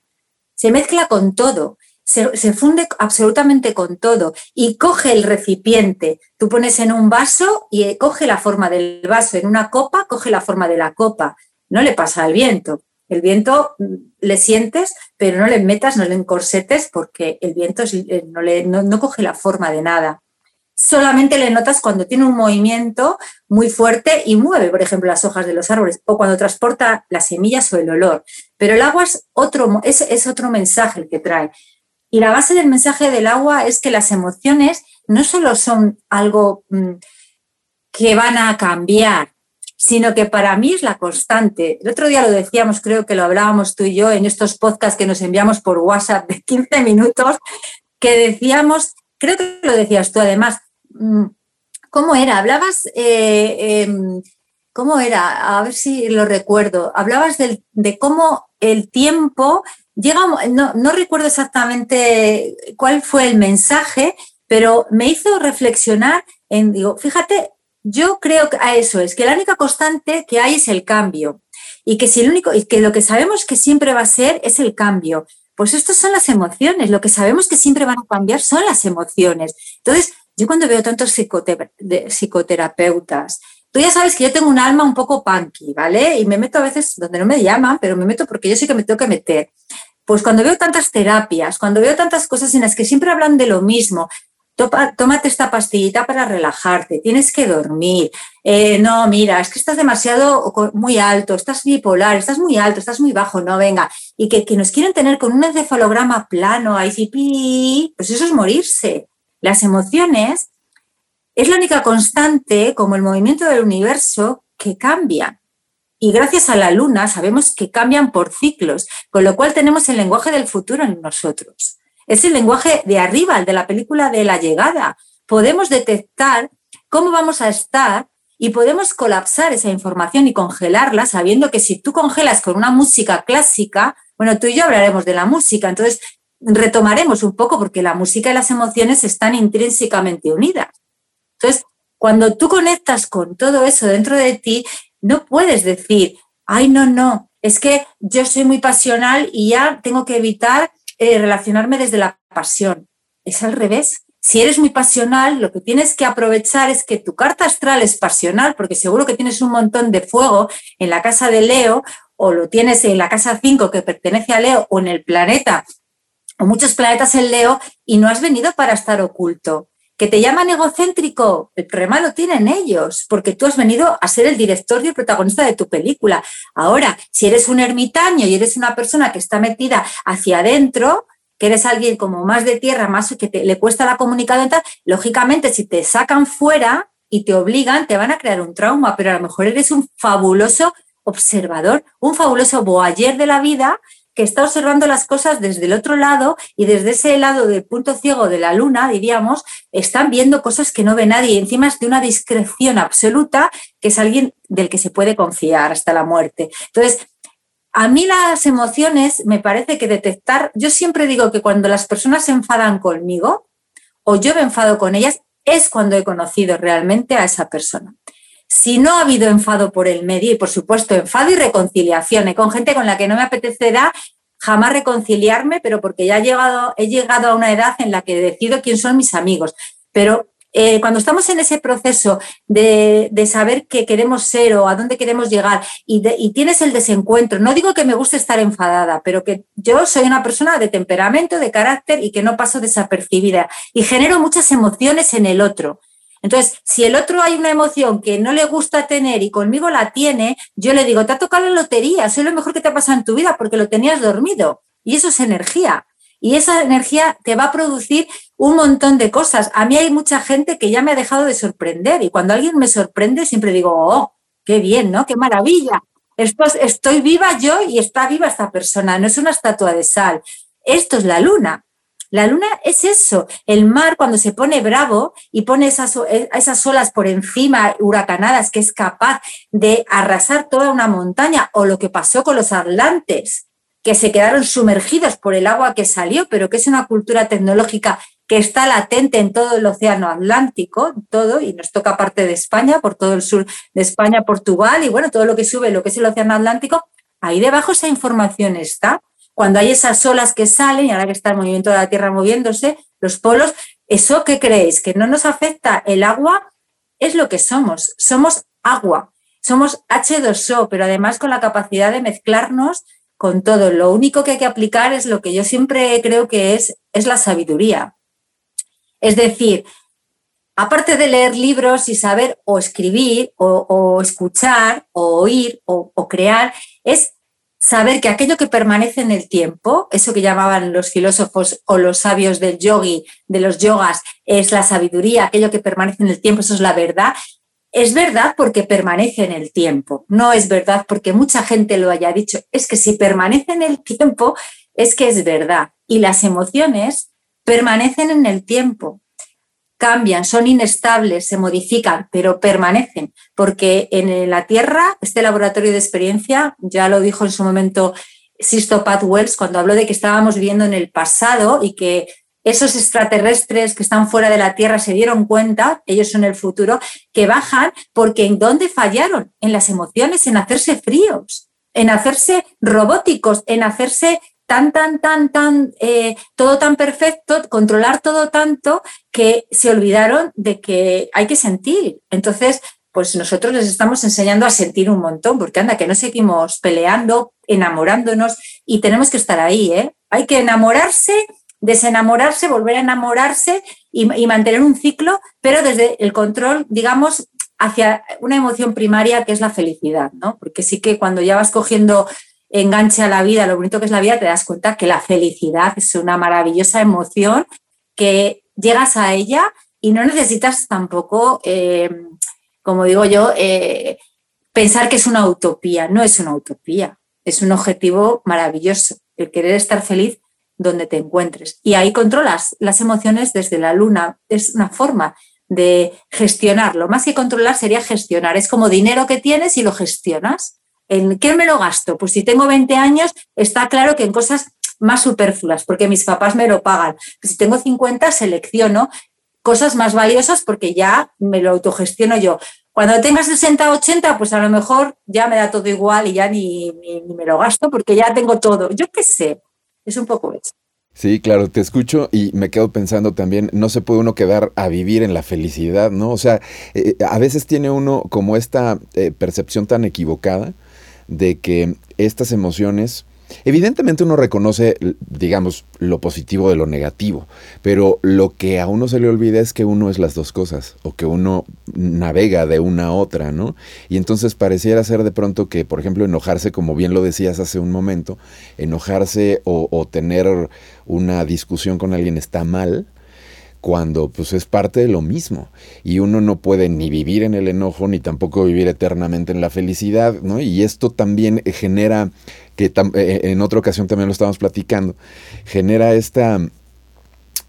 se mezcla con todo se, funde absolutamente con todo y coge el recipiente. Tú pones en un vaso y coge la forma del vaso, en una copa coge la forma de la copa. No le pasa al viento. El viento mm, le sientes, pero no le metas, no le encorsetes porque el viento eh, no coge la forma de nada. Solamente le notas cuando tiene un movimiento muy fuerte y mueve, por ejemplo, las hojas de los árboles o cuando transporta las semillas o el olor. Pero el agua es otro, es, es otro mensaje el que trae. Y la base del mensaje del agua es que las emociones no solo son algo mm, que van a cambiar, sino que para mí es la constante. El otro día lo decíamos, creo que lo hablábamos tú y yo en estos podcasts que nos enviamos por WhatsApp de 15 minutos, que decíamos, creo que lo decías tú además, mm, ¿cómo era? Hablabas, eh, em, ¿cómo era? A ver si lo recuerdo. Hablabas de cómo el tiempo llega, no, recuerdo exactamente cuál fue el mensaje, pero me hizo reflexionar en, digo, fíjate, yo creo que a eso es, que la única constante que hay es el cambio y que si el único, y que lo que sabemos que siempre va a ser es el cambio. Pues estas son las emociones, lo que sabemos que siempre van a cambiar son las emociones. Entonces, yo cuando veo tantos psicoterapeutas, Tú ya sabes que yo tengo un alma un poco punky, ¿vale? Y me meto a veces donde no me llaman, pero me meto porque yo sí que me tengo que meter. Pues cuando veo tantas terapias, cuando veo tantas cosas en las que siempre hablan de lo mismo, tómate esta pastillita para relajarte, tienes que dormir. Eh, no, mira, es que estás demasiado, muy alto, estás bipolar, estás muy alto, estás muy bajo, no, venga. Y que, que nos quieren tener con un encefalograma plano, ahí sí, pues eso es morirse. Las emociones es la única constante, como el movimiento del universo, que cambia. Y gracias a la luna sabemos que cambian por ciclos, con lo cual tenemos el lenguaje del futuro en nosotros. Es el lenguaje de arriba, el de la película de la llegada. Podemos detectar cómo vamos a estar y podemos colapsar esa información y congelarla sabiendo que si tú congelas con una música clásica, bueno, tú y yo hablaremos de la música, entonces retomaremos un poco porque la música y las emociones están intrínsecamente unidas. Entonces, cuando tú conectas con todo eso dentro de ti, no puedes decir, ay, no, no, es que yo soy muy pasional y ya tengo que evitar eh, relacionarme desde la pasión. Es al revés. Si eres muy pasional, lo que tienes que aprovechar es que tu carta astral es pasional, porque seguro que tienes un montón de fuego en la casa de Leo, o lo tienes en la casa 5 que pertenece a Leo, o en el planeta, o muchos planetas en Leo, y no has venido para estar oculto que te llaman egocéntrico, el problema lo tienen ellos, porque tú has venido a ser el director y el protagonista de tu película. Ahora, si eres un ermitaño y eres una persona que está metida hacia adentro, que eres alguien como más de tierra, más que te, le cuesta la comunicación, lógicamente si te sacan fuera y te obligan, te van a crear un trauma, pero a lo mejor eres un fabuloso observador, un fabuloso boayer de la vida que está observando las cosas desde el otro lado y desde ese lado del punto ciego de la luna, diríamos, están viendo cosas que no ve nadie encima es de una discreción absoluta que es alguien del que se puede confiar hasta la muerte. Entonces, a mí las emociones me parece que detectar, yo siempre digo que cuando las personas se enfadan conmigo o yo me enfado con ellas, es cuando he conocido realmente a esa persona. Si no ha habido enfado por el medio, y por supuesto enfado y reconciliación, con gente con la que no me apetecerá jamás reconciliarme, pero porque ya he llegado, he llegado a una edad en la que decido quién son mis amigos. Pero eh, cuando estamos en ese proceso de, saber qué queremos ser o a dónde queremos llegar y, y, tienes el desencuentro, no digo que me guste estar enfadada, pero que yo soy una persona de temperamento, de carácter y que no paso desapercibida y genero muchas emociones en el otro. Entonces, si el otro hay una emoción que no le gusta tener y conmigo la tiene, yo le digo, te ha tocado la lotería, es lo mejor que te ha pasado en tu vida porque lo tenías dormido. Y eso es energía. Y esa energía te va a producir un montón de cosas. A mí hay mucha gente que ya me ha dejado de sorprender y cuando alguien me sorprende siempre digo, oh, qué bien, ¿no? Qué maravilla. estoy viva yo y está viva esta persona, no es una estatua de sal. Esto es la luna. La luna es eso, el mar cuando se pone bravo y pone esas, esas olas por encima, huracanadas, que es capaz de arrasar toda una montaña, o lo que pasó con los atlantes, que se quedaron sumergidos por el agua que salió, pero que es una cultura tecnológica que está latente en todo el océano Atlántico, todo, y nos toca parte de España, por todo el sur de España, Portugal, y bueno, todo lo que sube, lo que es el océano Atlántico, ahí debajo esa información está cuando hay esas olas que salen, y ahora que está el movimiento de la Tierra moviéndose, los polos, ¿eso qué creéis? ¿Que no nos afecta el agua? Es lo que somos, somos agua, somos H2O, pero además con la capacidad de mezclarnos con todo. Lo único que hay que aplicar es lo que yo siempre creo que es, es la sabiduría. Es decir, aparte de leer libros y saber o escribir o, escuchar o oír o, o crear, es saber que aquello que permanece en el tiempo, eso que llamaban los filósofos o los sabios del yogi, de los yogas, es la sabiduría, aquello que permanece en el tiempo, eso es la verdad. Es verdad porque permanece en el tiempo, no es verdad porque mucha gente lo haya dicho. Es que si permanece en el tiempo, es que es verdad. Y las emociones permanecen en el tiempo cambian, son inestables, se modifican, pero permanecen, porque en la Tierra, este laboratorio de experiencia, ya lo dijo en su momento Sisto Pat Wells, cuando habló de que estábamos viviendo en el pasado y que esos extraterrestres que están fuera de la Tierra se dieron cuenta, ellos son el futuro, que bajan porque en dónde fallaron, en las emociones, en hacerse fríos, en hacerse robóticos, en hacerse tan, tan, tan, tan, eh, todo tan perfecto, controlar todo tanto que se olvidaron de que hay que sentir. Entonces, pues nosotros les estamos enseñando a sentir un montón, porque anda, que no seguimos peleando, enamorándonos y tenemos que estar ahí, ¿eh? Hay que enamorarse, desenamorarse, volver a enamorarse y, y mantener un ciclo, pero desde el control, digamos, hacia una emoción primaria que es la felicidad, ¿no? Porque sí que cuando ya vas cogiendo enganche a la vida, lo bonito que es la vida, te das cuenta que la felicidad es una maravillosa emoción que llegas a ella y no necesitas tampoco, eh, como digo yo, eh, pensar que es una utopía. No es una utopía, es un objetivo maravilloso, el querer estar feliz donde te encuentres. Y ahí controlas las emociones desde la luna. Es una forma de gestionarlo. Más que controlar sería gestionar. Es como dinero que tienes y lo gestionas. ¿En qué me lo gasto? Pues si tengo 20 años, está claro que en cosas más superfluas, porque mis papás me lo pagan. Si tengo 50, selecciono cosas más valiosas porque ya me lo autogestiono yo. Cuando tenga 60, 80, pues a lo mejor ya me da todo igual y ya ni, me lo gasto porque ya tengo todo. Yo qué sé, es un poco eso. Sí, claro, te escucho y me quedo pensando también, no se puede uno quedar a vivir en la felicidad, ¿no? O sea, eh, a veces tiene uno como esta eh, percepción tan equivocada de que estas emociones Evidentemente uno reconoce, digamos, lo positivo de lo negativo, pero lo que a uno se le olvida es que uno es las dos cosas, o que uno navega de una a otra, ¿no? Y entonces pareciera ser de pronto que, por ejemplo, enojarse, como bien lo decías hace un momento, enojarse o, o tener una discusión con alguien está mal, cuando pues es parte de lo mismo y uno no puede ni vivir en el enojo ni tampoco vivir eternamente en la felicidad, ¿no? Y esto también genera, que eh, en otra ocasión también lo estábamos platicando, genera esta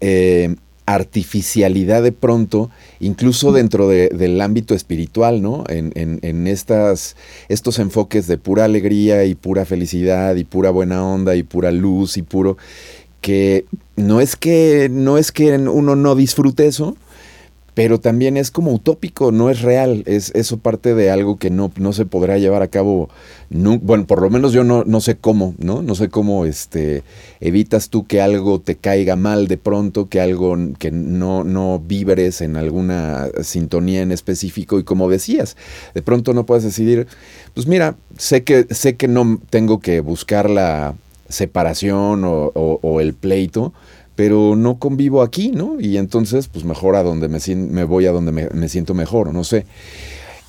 eh, artificialidad de pronto, incluso dentro del ámbito espiritual, ¿no? En, en, estas, estos enfoques de pura alegría y pura felicidad y pura buena onda y pura luz y puro que no es que no es que uno no disfrute eso, pero también es como utópico, no es real, es eso parte de algo que no, no se podrá llevar a cabo, bueno, por lo menos yo no, no sé cómo, ¿no? No sé cómo este, evitas tú que algo te caiga mal de pronto, que algo que no, no vibres en alguna sintonía en específico y como decías, de pronto no puedes decidir, pues mira, sé que, sé que no tengo que buscar la separación o, el pleito, pero no convivo aquí, ¿no? Y entonces, pues mejor a donde me, me voy a donde me, siento mejor, no sé.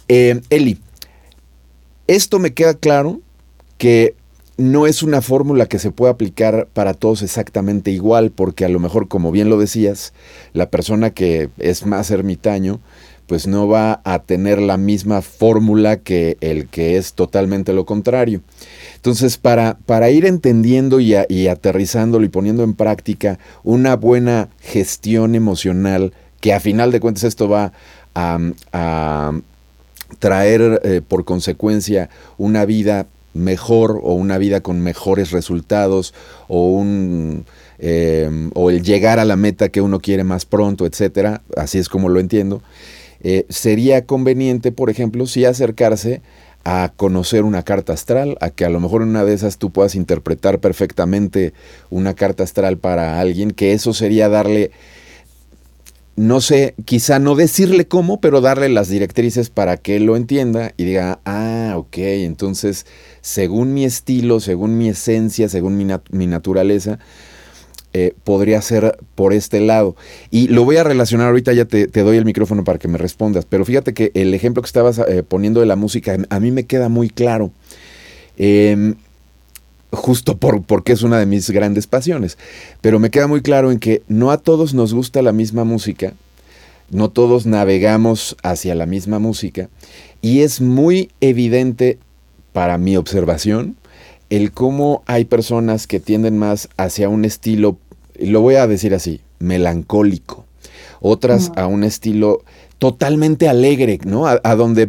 Eh, Eli, esto me queda claro que no es una fórmula que se pueda aplicar para todos exactamente igual, porque a lo mejor, como bien lo decías, la persona que es más ermitaño, pues no va a tener la misma fórmula que el que es totalmente lo contrario. Entonces, para, para ir entendiendo y, aterrizándolo y poniendo en práctica una buena gestión emocional, que a final de cuentas esto va a, traer eh, por consecuencia una vida mejor o una vida con mejores resultados o un eh, o el llegar a la meta que uno quiere más pronto, etcétera, así es como lo entiendo. Eh, sería conveniente, por ejemplo, si acercarse a conocer una carta astral, a que a lo mejor en una de esas tú puedas interpretar perfectamente una carta astral para alguien, que eso sería darle, no sé, quizá no decirle cómo, pero darle las directrices para que él lo entienda y diga, ah, ok, entonces, según mi estilo, según mi esencia, según mi, mi naturaleza, eh, podría ser por este lado. Y lo voy a relacionar ahorita, ya te, doy el micrófono para que me respondas, pero fíjate que el ejemplo que estabas eh, poniendo de la música a mí me queda muy claro. Em, justo por, porque es una de mis grandes pasiones, pero me queda muy claro en que no a todos nos gusta la misma música, no todos navegamos hacia la misma música, y es muy evidente para mi observación el cómo hay personas que tienden más hacia un estilo, lo voy a decir así, melancólico, otras a un estilo totalmente alegre, ¿no? A, donde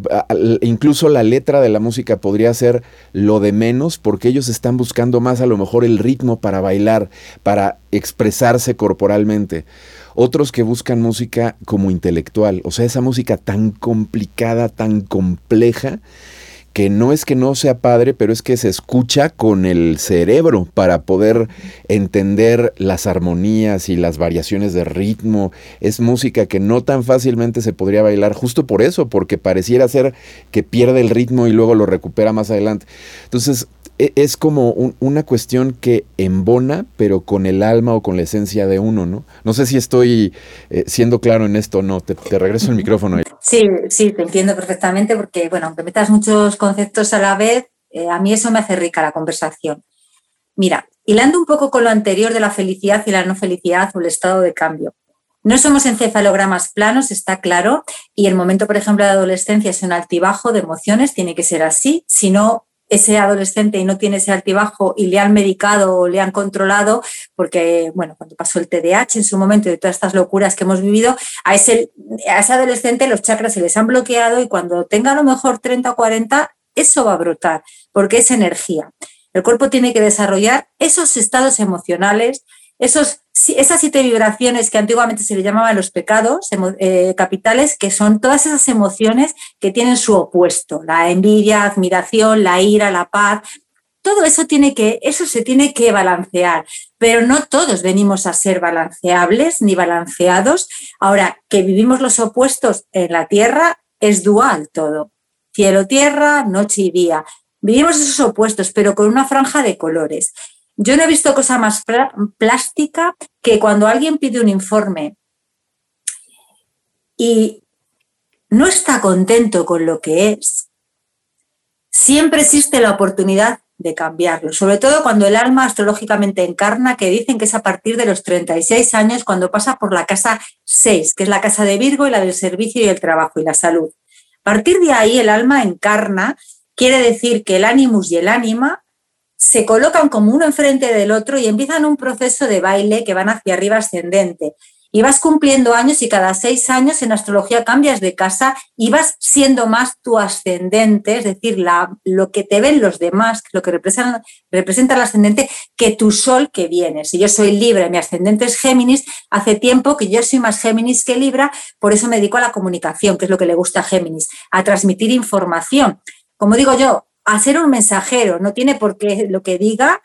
incluso la letra de la música podría ser lo de menos porque ellos están buscando más a lo mejor el ritmo para bailar, para expresarse corporalmente. Otros que buscan música como intelectual, o sea, esa música tan complicada, tan compleja, que no es que no sea padre, pero es que se escucha con el cerebro para poder entender las armonías y las variaciones de ritmo. Es música que no tan fácilmente se podría bailar justo por eso, porque pareciera ser que pierde el ritmo y luego lo recupera más adelante. Entonces, e, es como una cuestión que embona, pero con el alma o con la esencia de uno, ¿no? No sé si estoy eh, siendo claro en esto o no. Te, regreso el micrófono. Sí, sí, te entiendo perfectamente porque, bueno, aunque metas muchos conceptos a la vez, eh, a mí eso me hace rica la conversación. Mira, hilando un poco con lo anterior de la felicidad y la no felicidad o el estado de cambio. No somos encefalogramas planos, está claro, y el momento, por ejemplo, de adolescencia es un altibajo de emociones, tiene que ser así, si no ese adolescente y no tiene ese altibajo y le han medicado o le han controlado, porque, bueno, cuando pasó el TDAH en su momento y todas estas locuras que hemos vivido, a ese, a ese adolescente los chakras se les han bloqueado y cuando tenga a lo mejor 30 o 40, eso va a brotar, porque es energía. El cuerpo tiene que desarrollar esos estados emocionales, esos, esas siete vibraciones que antiguamente se le llamaban los pecados eh, capitales, que son todas esas emociones que tienen su opuesto, la envidia, admiración, la ira, la paz. Todo eso tiene que, eso se tiene que balancear, pero no todos venimos a ser balanceables ni balanceados. Ahora, que vivimos los opuestos en la Tierra es dual todo. Cielo, tierra, noche y día. Vivimos esos opuestos, pero con una franja de colores. Yo no he visto cosa más plástica que cuando alguien pide un informe y no está contento con lo que es, siempre existe la oportunidad de cambiarlo, sobre todo cuando el alma astrológicamente encarna, que dicen que es a partir de los 36 años cuando pasa por la casa 6, que es la casa de Virgo y la del servicio y el trabajo y la salud. A partir de ahí el alma encarna, quiere decir que el animus y el ánima se colocan como uno enfrente del otro y empiezan un proceso de baile que van hacia arriba ascendente. Y vas cumpliendo años y cada seis años en astrología cambias de casa y vas siendo más tu ascendente, es decir, la, lo que te ven los demás, lo que representa, representa el ascendente, que tu sol que viene. Si yo soy Libra, mi ascendente es Géminis, hace tiempo que yo soy más Géminis que Libra, por eso me dedico a la comunicación, que es lo que le gusta a Géminis, a transmitir información. Como digo yo, a ser un mensajero, no tiene por qué lo que diga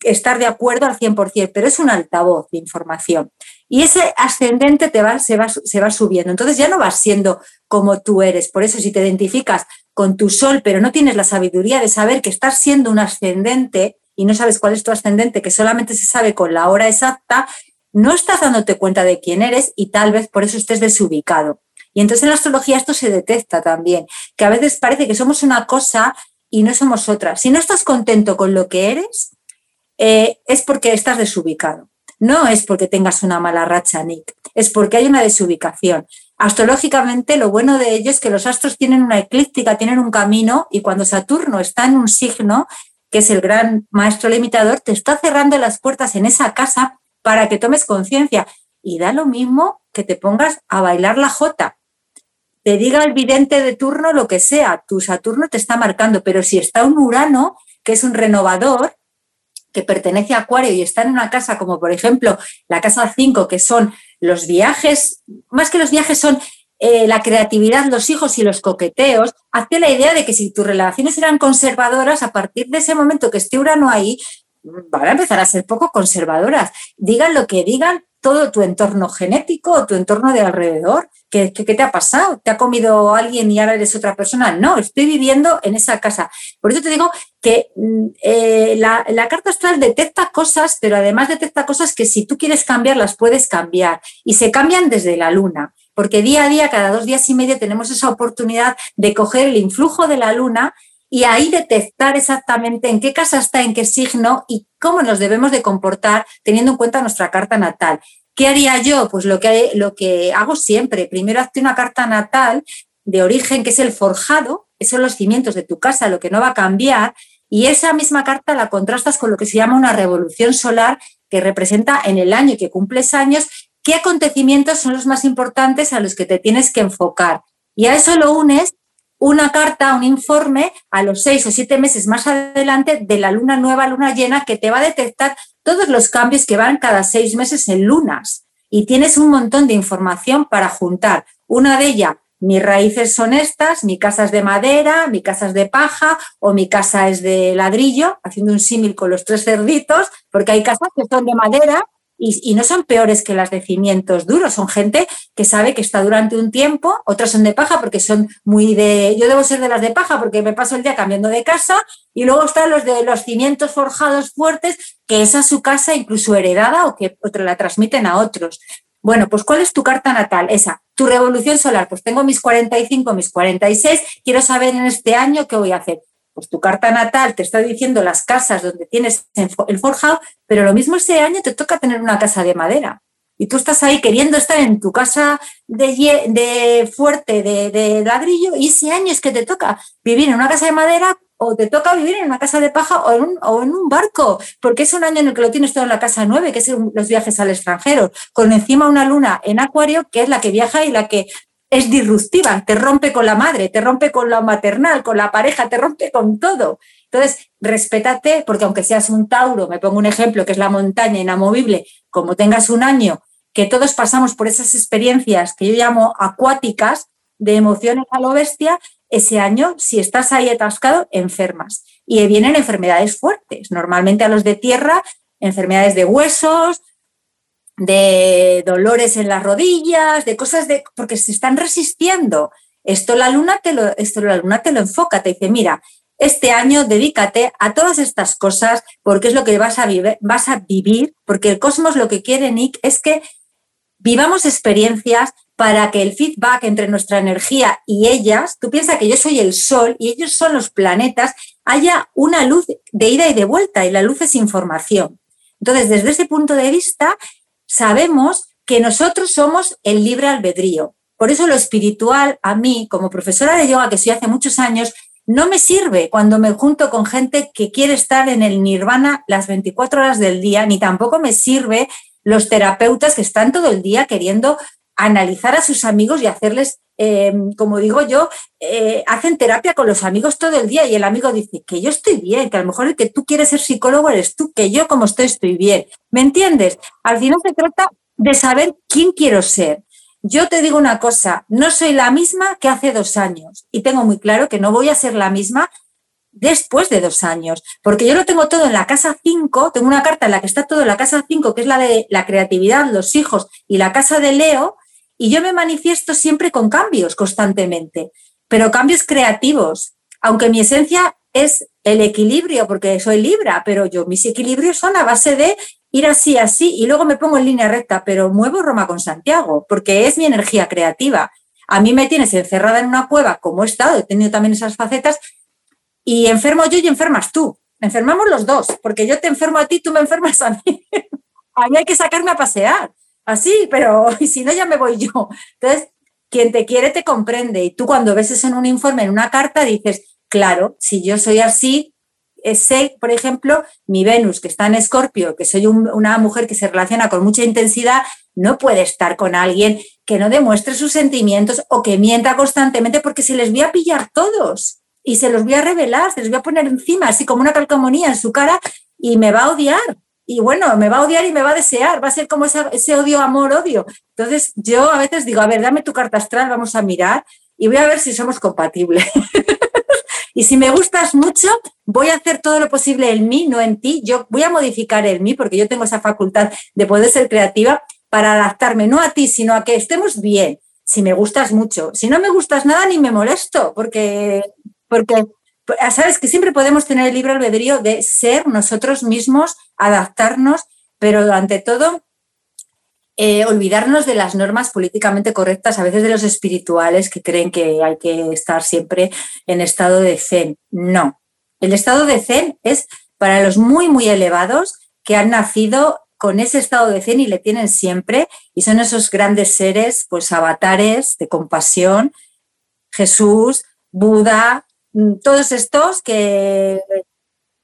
estar de acuerdo al 100%, pero es un altavoz de información. Y ese ascendente te va, se, va, se va subiendo. Entonces ya no vas siendo como tú eres. Por eso si te identificas con tu sol, pero no tienes la sabiduría de saber que estás siendo un ascendente y no sabes cuál es tu ascendente, que solamente se sabe con la hora exacta, no estás dándote cuenta de quién eres y tal vez por eso estés desubicado. Y entonces en la astrología esto se detecta también, que a veces parece que somos una cosa y no somos otra. Si no estás contento con lo que eres, eh, es porque estás desubicado. No es porque tengas una mala racha, Nick, es porque hay una desubicación. Astrológicamente, lo bueno de ello es que los astros tienen una eclíptica, tienen un camino, y cuando Saturno está en un signo, que es el gran maestro limitador, te está cerrando las puertas en esa casa para que tomes conciencia. Y da lo mismo que te pongas a bailar la jota te diga el vidente de turno lo que sea, tu Saturno te está marcando, pero si está un Urano, que es un renovador, que pertenece a Acuario y está en una casa como por ejemplo la casa 5, que son los viajes, más que los viajes son eh, la creatividad, los hijos y los coqueteos, hazte la idea de que si tus relaciones eran conservadoras, a partir de ese momento que esté Urano ahí, van a empezar a ser poco conservadoras. Digan lo que digan, todo tu entorno genético tu entorno de alrededor. ¿Qué, te ha pasado? ¿Te ha comido alguien y ahora eres otra persona? No, estoy viviendo en esa casa. Por eso te digo que mm, eh, la, la, carta astral detecta cosas, pero además detecta cosas que si tú quieres cambiar, las puedes cambiar. Y se cambian desde la luna, porque día a día, cada dos días y medio, tenemos esa oportunidad de coger el influjo de la luna y ahí detectar exactamente en qué casa está, en qué signo y cómo nos debemos de comportar teniendo en cuenta nuestra carta natal. ¿Qué haría yo? Pues lo que, lo que hago siempre. Primero hazte una carta natal de origen, que es el forjado, esos son los cimientos de tu casa, lo que no va a cambiar, y esa misma carta la contrastas con lo que se llama una revolución solar, que representa en el año que cumples años qué acontecimientos son los más importantes a los que te tienes que enfocar. Y a eso lo unes una carta, un informe a los seis o siete meses más adelante de la luna nueva, luna llena, que te va a detectar todos los cambios que van cada seis meses en lunas. Y tienes un montón de información para juntar. Una de ellas, mis raíces son estas, mi casa es de madera, mi casa es de paja o mi casa es de ladrillo, haciendo un símil con los tres cerditos, porque hay casas que son de madera y, no son peores que las de cimientos duros, son gente que sabe que está durante un tiempo, otras son de paja porque son muy de, yo debo ser de las de paja porque me paso el día cambiando de casa y luego están los de los cimientos forjados fuertes, que esa es su casa incluso heredada o que la transmiten a otros. Bueno, pues ¿cuál es tu carta natal? Esa, tu revolución solar. Pues tengo mis 45, mis 46, quiero saber en este año qué voy a hacer pues tu carta natal te está diciendo las casas donde tienes el forjado, pero lo mismo ese año te toca tener una casa de madera. y tú estás ahí queriendo estar en tu casa de, de fuerte, de, de ladrillo, y ese año es que te toca vivir en una casa de madera o te toca vivir en una casa de paja o en, un, o en un barco, porque es un año en el que lo tienes todo en la casa nueve, que es los viajes al extranjero, con encima una luna en acuario, que es la que viaja y la que es disruptiva, te rompe con la madre, te rompe con la maternal, con la pareja, te rompe con todo. Entonces, respétate, porque aunque seas un Tauro, me pongo un ejemplo que es la montaña inamovible, como tengas un año, que todos pasamos por esas experiencias que yo llamo acuáticas, de emociones a lo bestia, ese año, si estás ahí atascado, enfermas. Y vienen enfermedades fuertes, normalmente a los de tierra, enfermedades de huesos, de dolores en las rodillas, de cosas de, porque se están resistiendo. Esto la luna te lo, esto la luna te lo enfoca, te dice, mira, este año dedícate a todas estas cosas porque es lo que vas a, vas a vivir, porque el cosmos lo que quiere, Nick, es que vivamos experiencias para que el feedback entre nuestra energía y ellas, tú piensas que yo soy el sol y ellos son los planetas, haya una luz de ida y de vuelta y la luz es información. Entonces, desde ese punto de vista, sabemos que nosotros somos el libre albedrío. Por eso lo espiritual a mí, como profesora de yoga que soy hace muchos años, no me sirve cuando me junto con gente que quiere estar en el nirvana las 24 horas del día, ni tampoco me sirve los terapeutas que están todo el día queriendo analizar a sus amigos y hacerles, em, como digo yo, eh, hacen terapia con los amigos todo el día y el amigo dice que yo estoy bien, que a lo mejor el que tú quieres ser psicólogo eres tú, que yo como estoy estoy bien. ¿Me entiendes? Al final se trata de saber quién quiero ser. Yo te digo una cosa, no soy la misma que hace dos años y tengo muy claro que no voy a ser la misma después de dos años, porque yo lo tengo todo en la casa 5, tengo una carta en la que está todo en la casa 5, que es la de la creatividad, los hijos y la casa de Leo, y yo me manifiesto siempre con cambios constantemente, pero cambios creativos, aunque mi esencia es el equilibrio, porque soy Libra, pero yo mis equilibrios son a base de ir así, así, y luego me pongo en línea recta, pero muevo Roma con Santiago, porque es mi energía creativa. A mí me tienes encerrada en una cueva, como he estado, he tenido también esas facetas, y enfermo yo y enfermas tú. Enfermamos los dos, porque yo te enfermo a ti, tú me enfermas a mí. a mí hay que sacarme a pasear así, pero si no ya me voy yo. Entonces, quien te quiere te comprende y tú cuando ves eso en un informe, en una carta, dices, claro, si yo soy así, eh, sé, por ejemplo, mi Venus, que está en Escorpio, que soy una mujer que se relaciona con mucha intensidad, no puede estar con alguien que no demuestre sus sentimientos o que mienta constantemente porque se les voy a pillar todos y se los voy a revelar, se los voy a poner encima, así como una calcomanía en su cara y me va a odiar y bueno, me va a odiar y me va a desear, va a ser como ese odio, amor, odio. Entonces yo a veces digo, a ver, dame tu carta astral, vamos a mirar y voy a ver si somos compatibles. y si me gustas mucho, voy a hacer todo lo posible en mí, no en ti. Yo voy a modificar en mí porque yo tengo esa facultad de poder ser creativa para adaptarme, no a ti, sino a que estemos bien. Si me gustas mucho, si no me gustas nada, ni me molesto, porque, porque sabes que siempre podemos tener el libre albedrío de ser nosotros mismos, adaptarnos, pero ante todo eh, olvidarnos de las normas políticamente correctas, a veces de los espirituales que creen que hay que estar siempre en estado de zen. No, el estado de zen es para los muy, muy elevados que han nacido con ese estado de zen y le tienen siempre, y son esos grandes seres, pues avatares de compasión, Jesús, Buda, todos estos que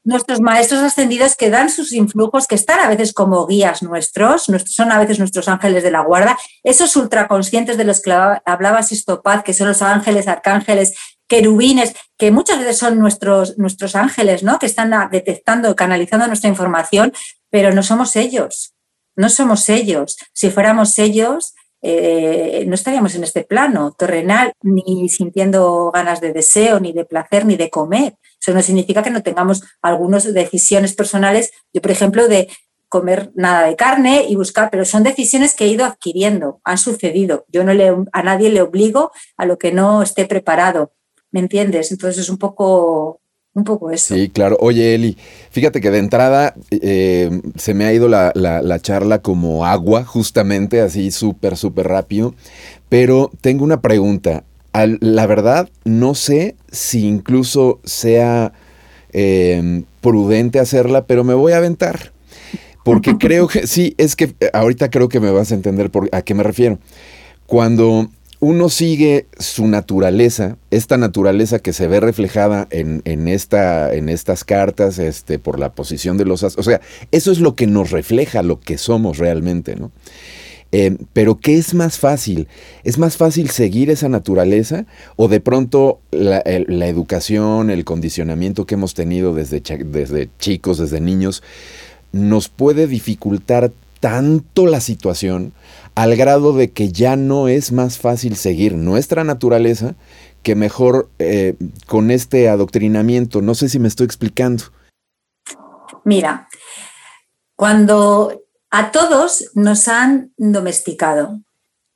nuestros maestros ascendidos que dan sus influjos, que están a veces como guías nuestros, son a veces nuestros ángeles de la guarda, esos ultraconscientes de los que hablaba Sistopaz, que son los ángeles, arcángeles, querubines, que muchas veces son nuestros, nuestros ángeles, ¿no? Que están detectando, canalizando nuestra información, pero no somos ellos, no somos ellos. Si fuéramos ellos, eh, no estaríamos en este plano terrenal, ni sintiendo ganas de deseo, ni de placer, ni de comer. Eso no significa que no tengamos algunas decisiones personales, yo por ejemplo, de comer nada de carne y buscar, pero son decisiones que he ido adquiriendo, han sucedido. Yo no le, a nadie le obligo a lo que no esté preparado, ¿me entiendes? Entonces es un poco un poco eso. Sí, claro. Oye, Eli, fíjate que de entrada eh, se me ha ido la, charla como agua, justamente, así súper, súper rápido. Pero tengo una pregunta. la verdad, no sé si incluso sea eh, prudente hacerla, pero me voy a aventar. Porque creo que, sí, es que eh, ahorita creo que me vas a entender por, a qué me refiero. Cuando uno sigue su naturaleza, esta naturaleza que se ve reflejada en, esta, en estas cartas, este, por la posición de los... O sea, eso es lo que nos refleja lo que somos realmente, ¿no? Eh, pero ¿qué es más fácil? ¿Es más fácil seguir esa naturaleza o de pronto la, educación, el condicionamiento que hemos tenido desde chicos, desde niños, nos puede dificultar tanto la situación al grado de que ya no es más fácil seguir nuestra naturaleza que mejor eh, con este adoctrinamiento. No sé si me estoy explicando. Mira, cuando a todos nos han domesticado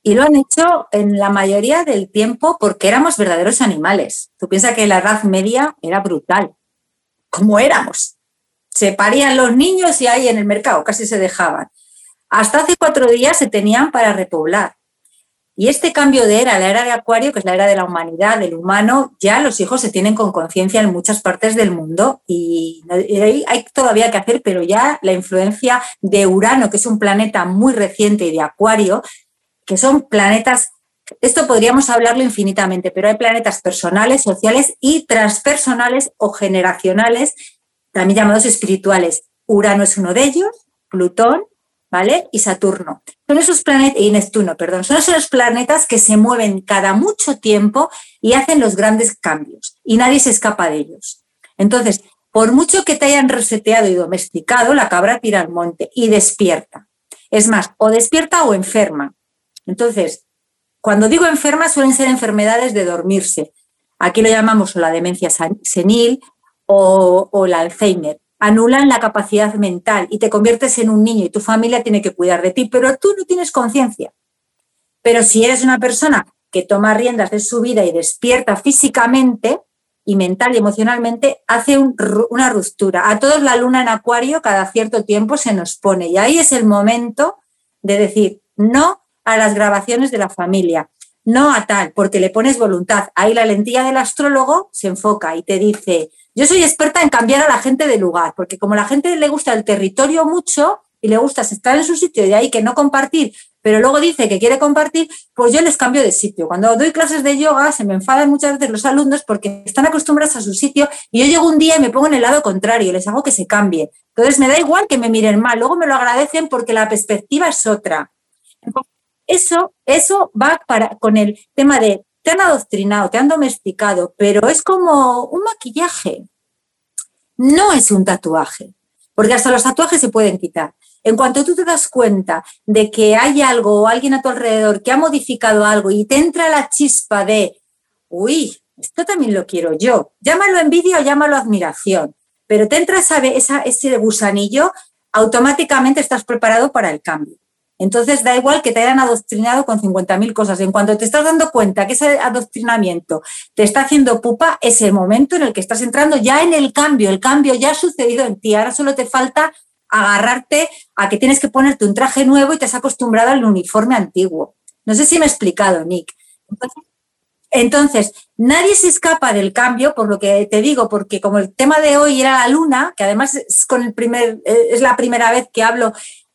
y lo han hecho en la mayoría del tiempo porque éramos verdaderos animales. Tú piensas que la Edad Media era brutal, como éramos. Se parían los niños y ahí en el mercado casi se dejaban. Hasta hace cuatro días se tenían para repoblar. Y este cambio de era, la era de Acuario, que es la era de la humanidad, del humano, ya los hijos se tienen con conciencia en muchas partes del mundo y hay todavía que hacer, pero ya la influencia de Urano, que es un planeta muy reciente, y de Acuario, que son planetas, esto podríamos hablarlo infinitamente, pero hay planetas personales, sociales y transpersonales o generacionales, también llamados espirituales. Urano es uno de ellos, Plutón, ¿vale? Y Saturno. Son esos planetas, y Neptuno, perdón, son esos planetas que se mueven cada mucho tiempo y hacen los grandes cambios y nadie se escapa de ellos. Entonces, por mucho que te hayan reseteado y domesticado, la cabra tira al monte y despierta. Es más, o despierta o enferma. Entonces, cuando digo enferma, suelen ser enfermedades de dormirse. Aquí lo llamamos la demencia senil o, o el Alzheimer anulan la capacidad mental y te conviertes en un niño y tu familia tiene que cuidar de ti, pero tú no tienes conciencia. Pero si eres una persona que toma riendas de su vida y despierta físicamente y mental y emocionalmente, hace una ruptura. A todos la luna en acuario cada cierto tiempo se nos pone y ahí es el momento de decir no a las grabaciones de la familia, no a tal, porque le pones voluntad. Ahí la lentilla del astrólogo se enfoca y te dice, yo soy experta en cambiar a la gente de lugar, porque como a la gente le gusta el territorio mucho y le gusta estar en su sitio y de ahí que no compartir, pero luego dice que quiere compartir, pues yo les cambio de sitio. Cuando doy clases de yoga se me enfadan muchas veces los alumnos porque están acostumbrados a su sitio y yo llego un día y me pongo en el lado contrario, les hago que se cambie. Entonces me da igual que me miren mal, luego me lo agradecen porque la perspectiva es otra. Eso, eso va para, con el tema de te han adoctrinado, te han domesticado, pero es como un maquillaje. No es un tatuaje, porque hasta los tatuajes se pueden quitar. En cuanto tú te das cuenta de que hay algo o alguien a tu alrededor que ha modificado algo y te entra la chispa de, uy, esto también lo quiero yo, llámalo envidia o llámalo admiración, pero te entra esa, ese gusanillo, automáticamente estás preparado para el cambio. Entonces da igual que te hayan adoctrinado con 50.000 cosas. En cuanto te estás dando cuenta que ese adoctrinamiento te está haciendo pupa, es el momento en el que estás entrando ya en el cambio. El cambio ya ha sucedido en ti. Ahora solo te falta agarrarte a que tienes que ponerte un traje nuevo y te has acostumbrado al uniforme antiguo. No sé si me he explicado, Nick. Entonces, nadie se escapa del cambio, por lo que te digo, porque como el tema de hoy era la luna, que además con el primer, eh, es la primera vez que hablo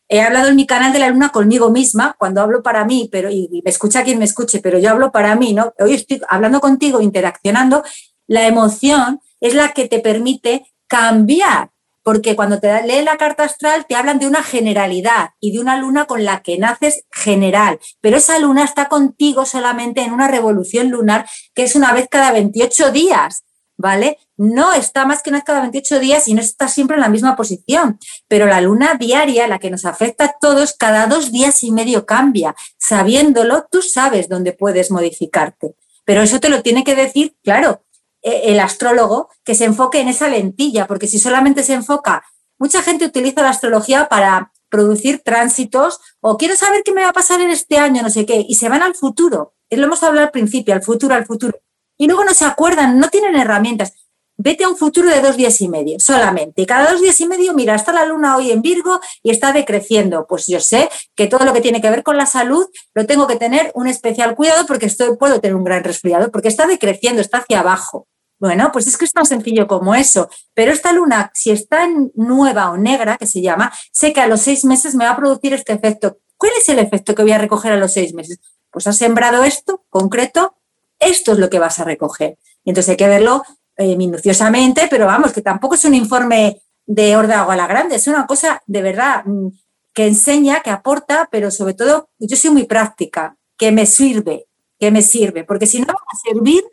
He hablado en mi canal de la luna conmigo misma, cuando hablo para mí, pero y, me escucha quien me escuche, pero yo hablo para mí, ¿no? Hoy estoy hablando contigo, interaccionando. La emoción es la que te permite cambiar, porque cuando te lee la carta astral te hablan de una generalidad y de una luna con la que naces general, pero esa luna está contigo solamente en una revolución lunar que es una vez cada 28 días. ¿vale? No está más que una cada 28 días y no está siempre en la misma posición, pero la luna diaria, la que nos afecta a todos, cada dos días y medio cambia. Sabiéndolo, tú sabes dónde puedes modificarte, pero eso te lo tiene que decir, claro, e, el astrólogo que se enfoque en esa lentilla, porque si solamente se enfoca, mucha gente utiliza la astrología para producir tránsitos o quiero saber qué me va a pasar en este año, no sé qué, y se van al futuro. Lo hemos hablado al principio, al futuro, al futuro y luego no se acuerdan, no tienen herramientas. Vete a un futuro de dos días y medio solamente. Y cada dos días y medio, mira, está la luna hoy en Virgo y está decreciendo. Pues yo sé que todo lo que tiene que ver con la salud lo tengo que tener un especial cuidado porque estoy, puedo tener un gran resfriado, porque está decreciendo, está hacia abajo. Bueno, pues es que es tan sencillo como eso. Pero esta luna, si está nueva o negra, que se llama, sé que a los seis meses me va a producir este efecto. ¿Cuál es el efecto que voy a recoger a los seis meses? Pues has sembrado esto, concreto, esto es lo que vas a recoger. Y entonces hay que verlo eh, minuciosamente, pero vamos, que tampoco es un informe de órdago a la grande, es una cosa de verdad mm, que enseña, que aporta, pero sobre todo yo soy muy práctica, que me sirve, que me sirve, porque si no va a servir,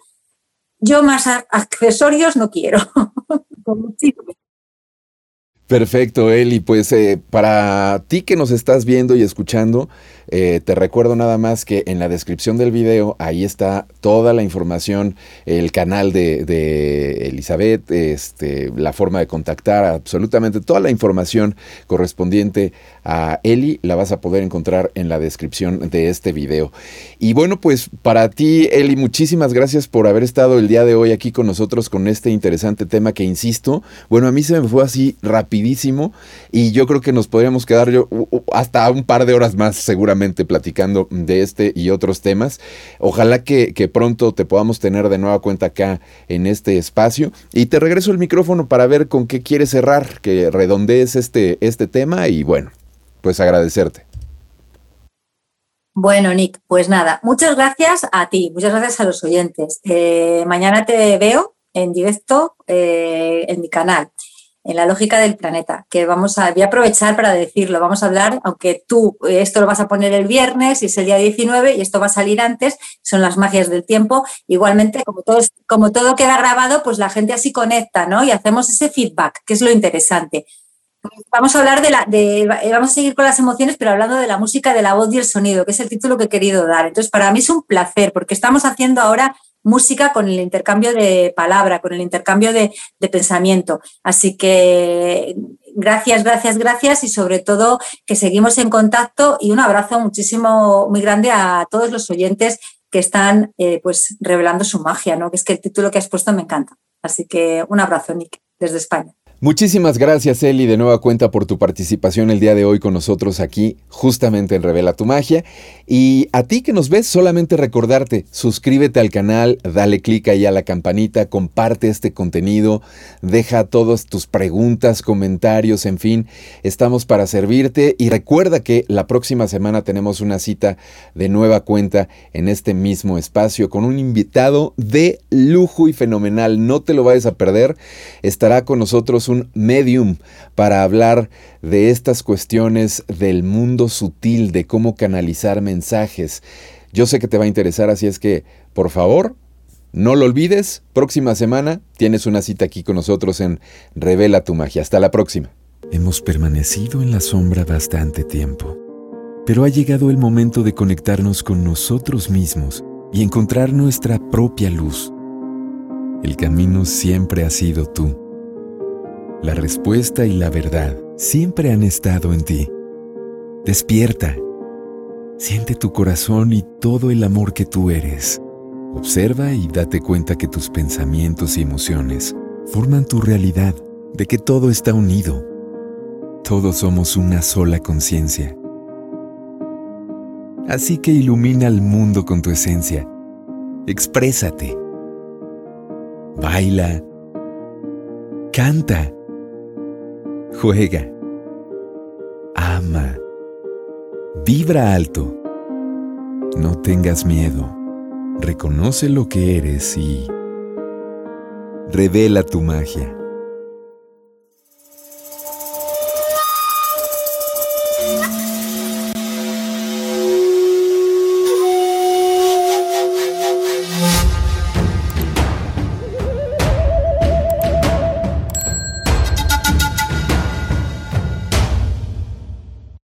yo más accesorios no quiero. Perfecto, Eli. Pues eh, para ti que nos estás viendo y escuchando, eh, te recuerdo nada más que en la descripción del video ahí está toda la información, el canal de, Elizabeth, este, la forma de contactar, absolutamente toda la información correspondiente a Eli la vas a poder encontrar en la descripción de este video. Y bueno, pues para ti, Eli, muchísimas gracias por haber estado el día de hoy aquí con nosotros con este interesante tema que, insisto, bueno, a mí se me fue así rapidísimo y yo creo que nos podríamos quedar yo, hasta un par de horas más seguramente platicando de este y otros temas. Ojalá que, pronto te podamos tener de nueva cuenta acá en este espacio. Y te regreso el micrófono para ver con qué quieres cerrar, que redondees este, este tema y bueno, pues agradecerte. Bueno, Nick, pues nada, muchas gracias a ti, muchas gracias a los oyentes. Eh, mañana te veo en directo eh, en mi canal en la lógica del planeta, que vamos a, aprovechar para decirlo, vamos a hablar, aunque tú eh, esto lo vas a poner el viernes y es el día 19 y esto va a salir antes, son las magias del tiempo, igualmente como todo, como todo queda grabado, pues la gente así conecta, ¿no? Y hacemos ese feedback, que es lo interesante. Vamos a hablar de la, de, eh, vamos a seguir con las emociones, pero hablando de la música, de la voz y el sonido, que es el título que he querido dar. Entonces, para mí es un placer, porque estamos haciendo ahora música con el intercambio de palabra, con el intercambio de, pensamiento. Así que gracias, gracias, gracias y sobre todo que seguimos en contacto y un abrazo muchísimo, muy grande a todos los oyentes que están eh, pues revelando su magia, ¿no? Que es que el título que has puesto me encanta. Así que un abrazo, Nick, desde España. Muchísimas gracias, Eli, de nueva cuenta por tu participación el día de hoy con nosotros aquí, justamente en Revela tu Magia. Y a ti que nos ves, solamente recordarte, suscríbete al canal, dale clic ahí a la campanita, comparte este contenido, deja todas tus preguntas, comentarios, en fin, estamos para servirte. Y recuerda que la próxima semana tenemos una cita de nueva cuenta en este mismo espacio con un invitado de lujo y fenomenal. No te lo vayas a perder. Estará con nosotros un medium para hablar de estas cuestiones del mundo sutil, de cómo canalizar mensajes. Yo sé que te va a interesar, así es que, por favor, no lo olvides, próxima semana tienes una cita aquí con nosotros en Revela tu magia. Hasta la próxima. Hemos permanecido en la sombra bastante tiempo, pero ha llegado el momento de conectarnos con nosotros mismos y encontrar nuestra propia luz. El camino siempre ha sido tú. La respuesta y la verdad siempre han estado en ti. Despierta. Siente tu corazón y todo el amor que tú eres. Observa y date cuenta que tus pensamientos y emociones forman tu realidad, de que todo está unido. Todos somos una sola conciencia. Así que ilumina al mundo con tu esencia. Exprésate. Baila. Canta Juega. Ama. Vibra alto. No tengas miedo. Reconoce lo que eres y revela tu magia.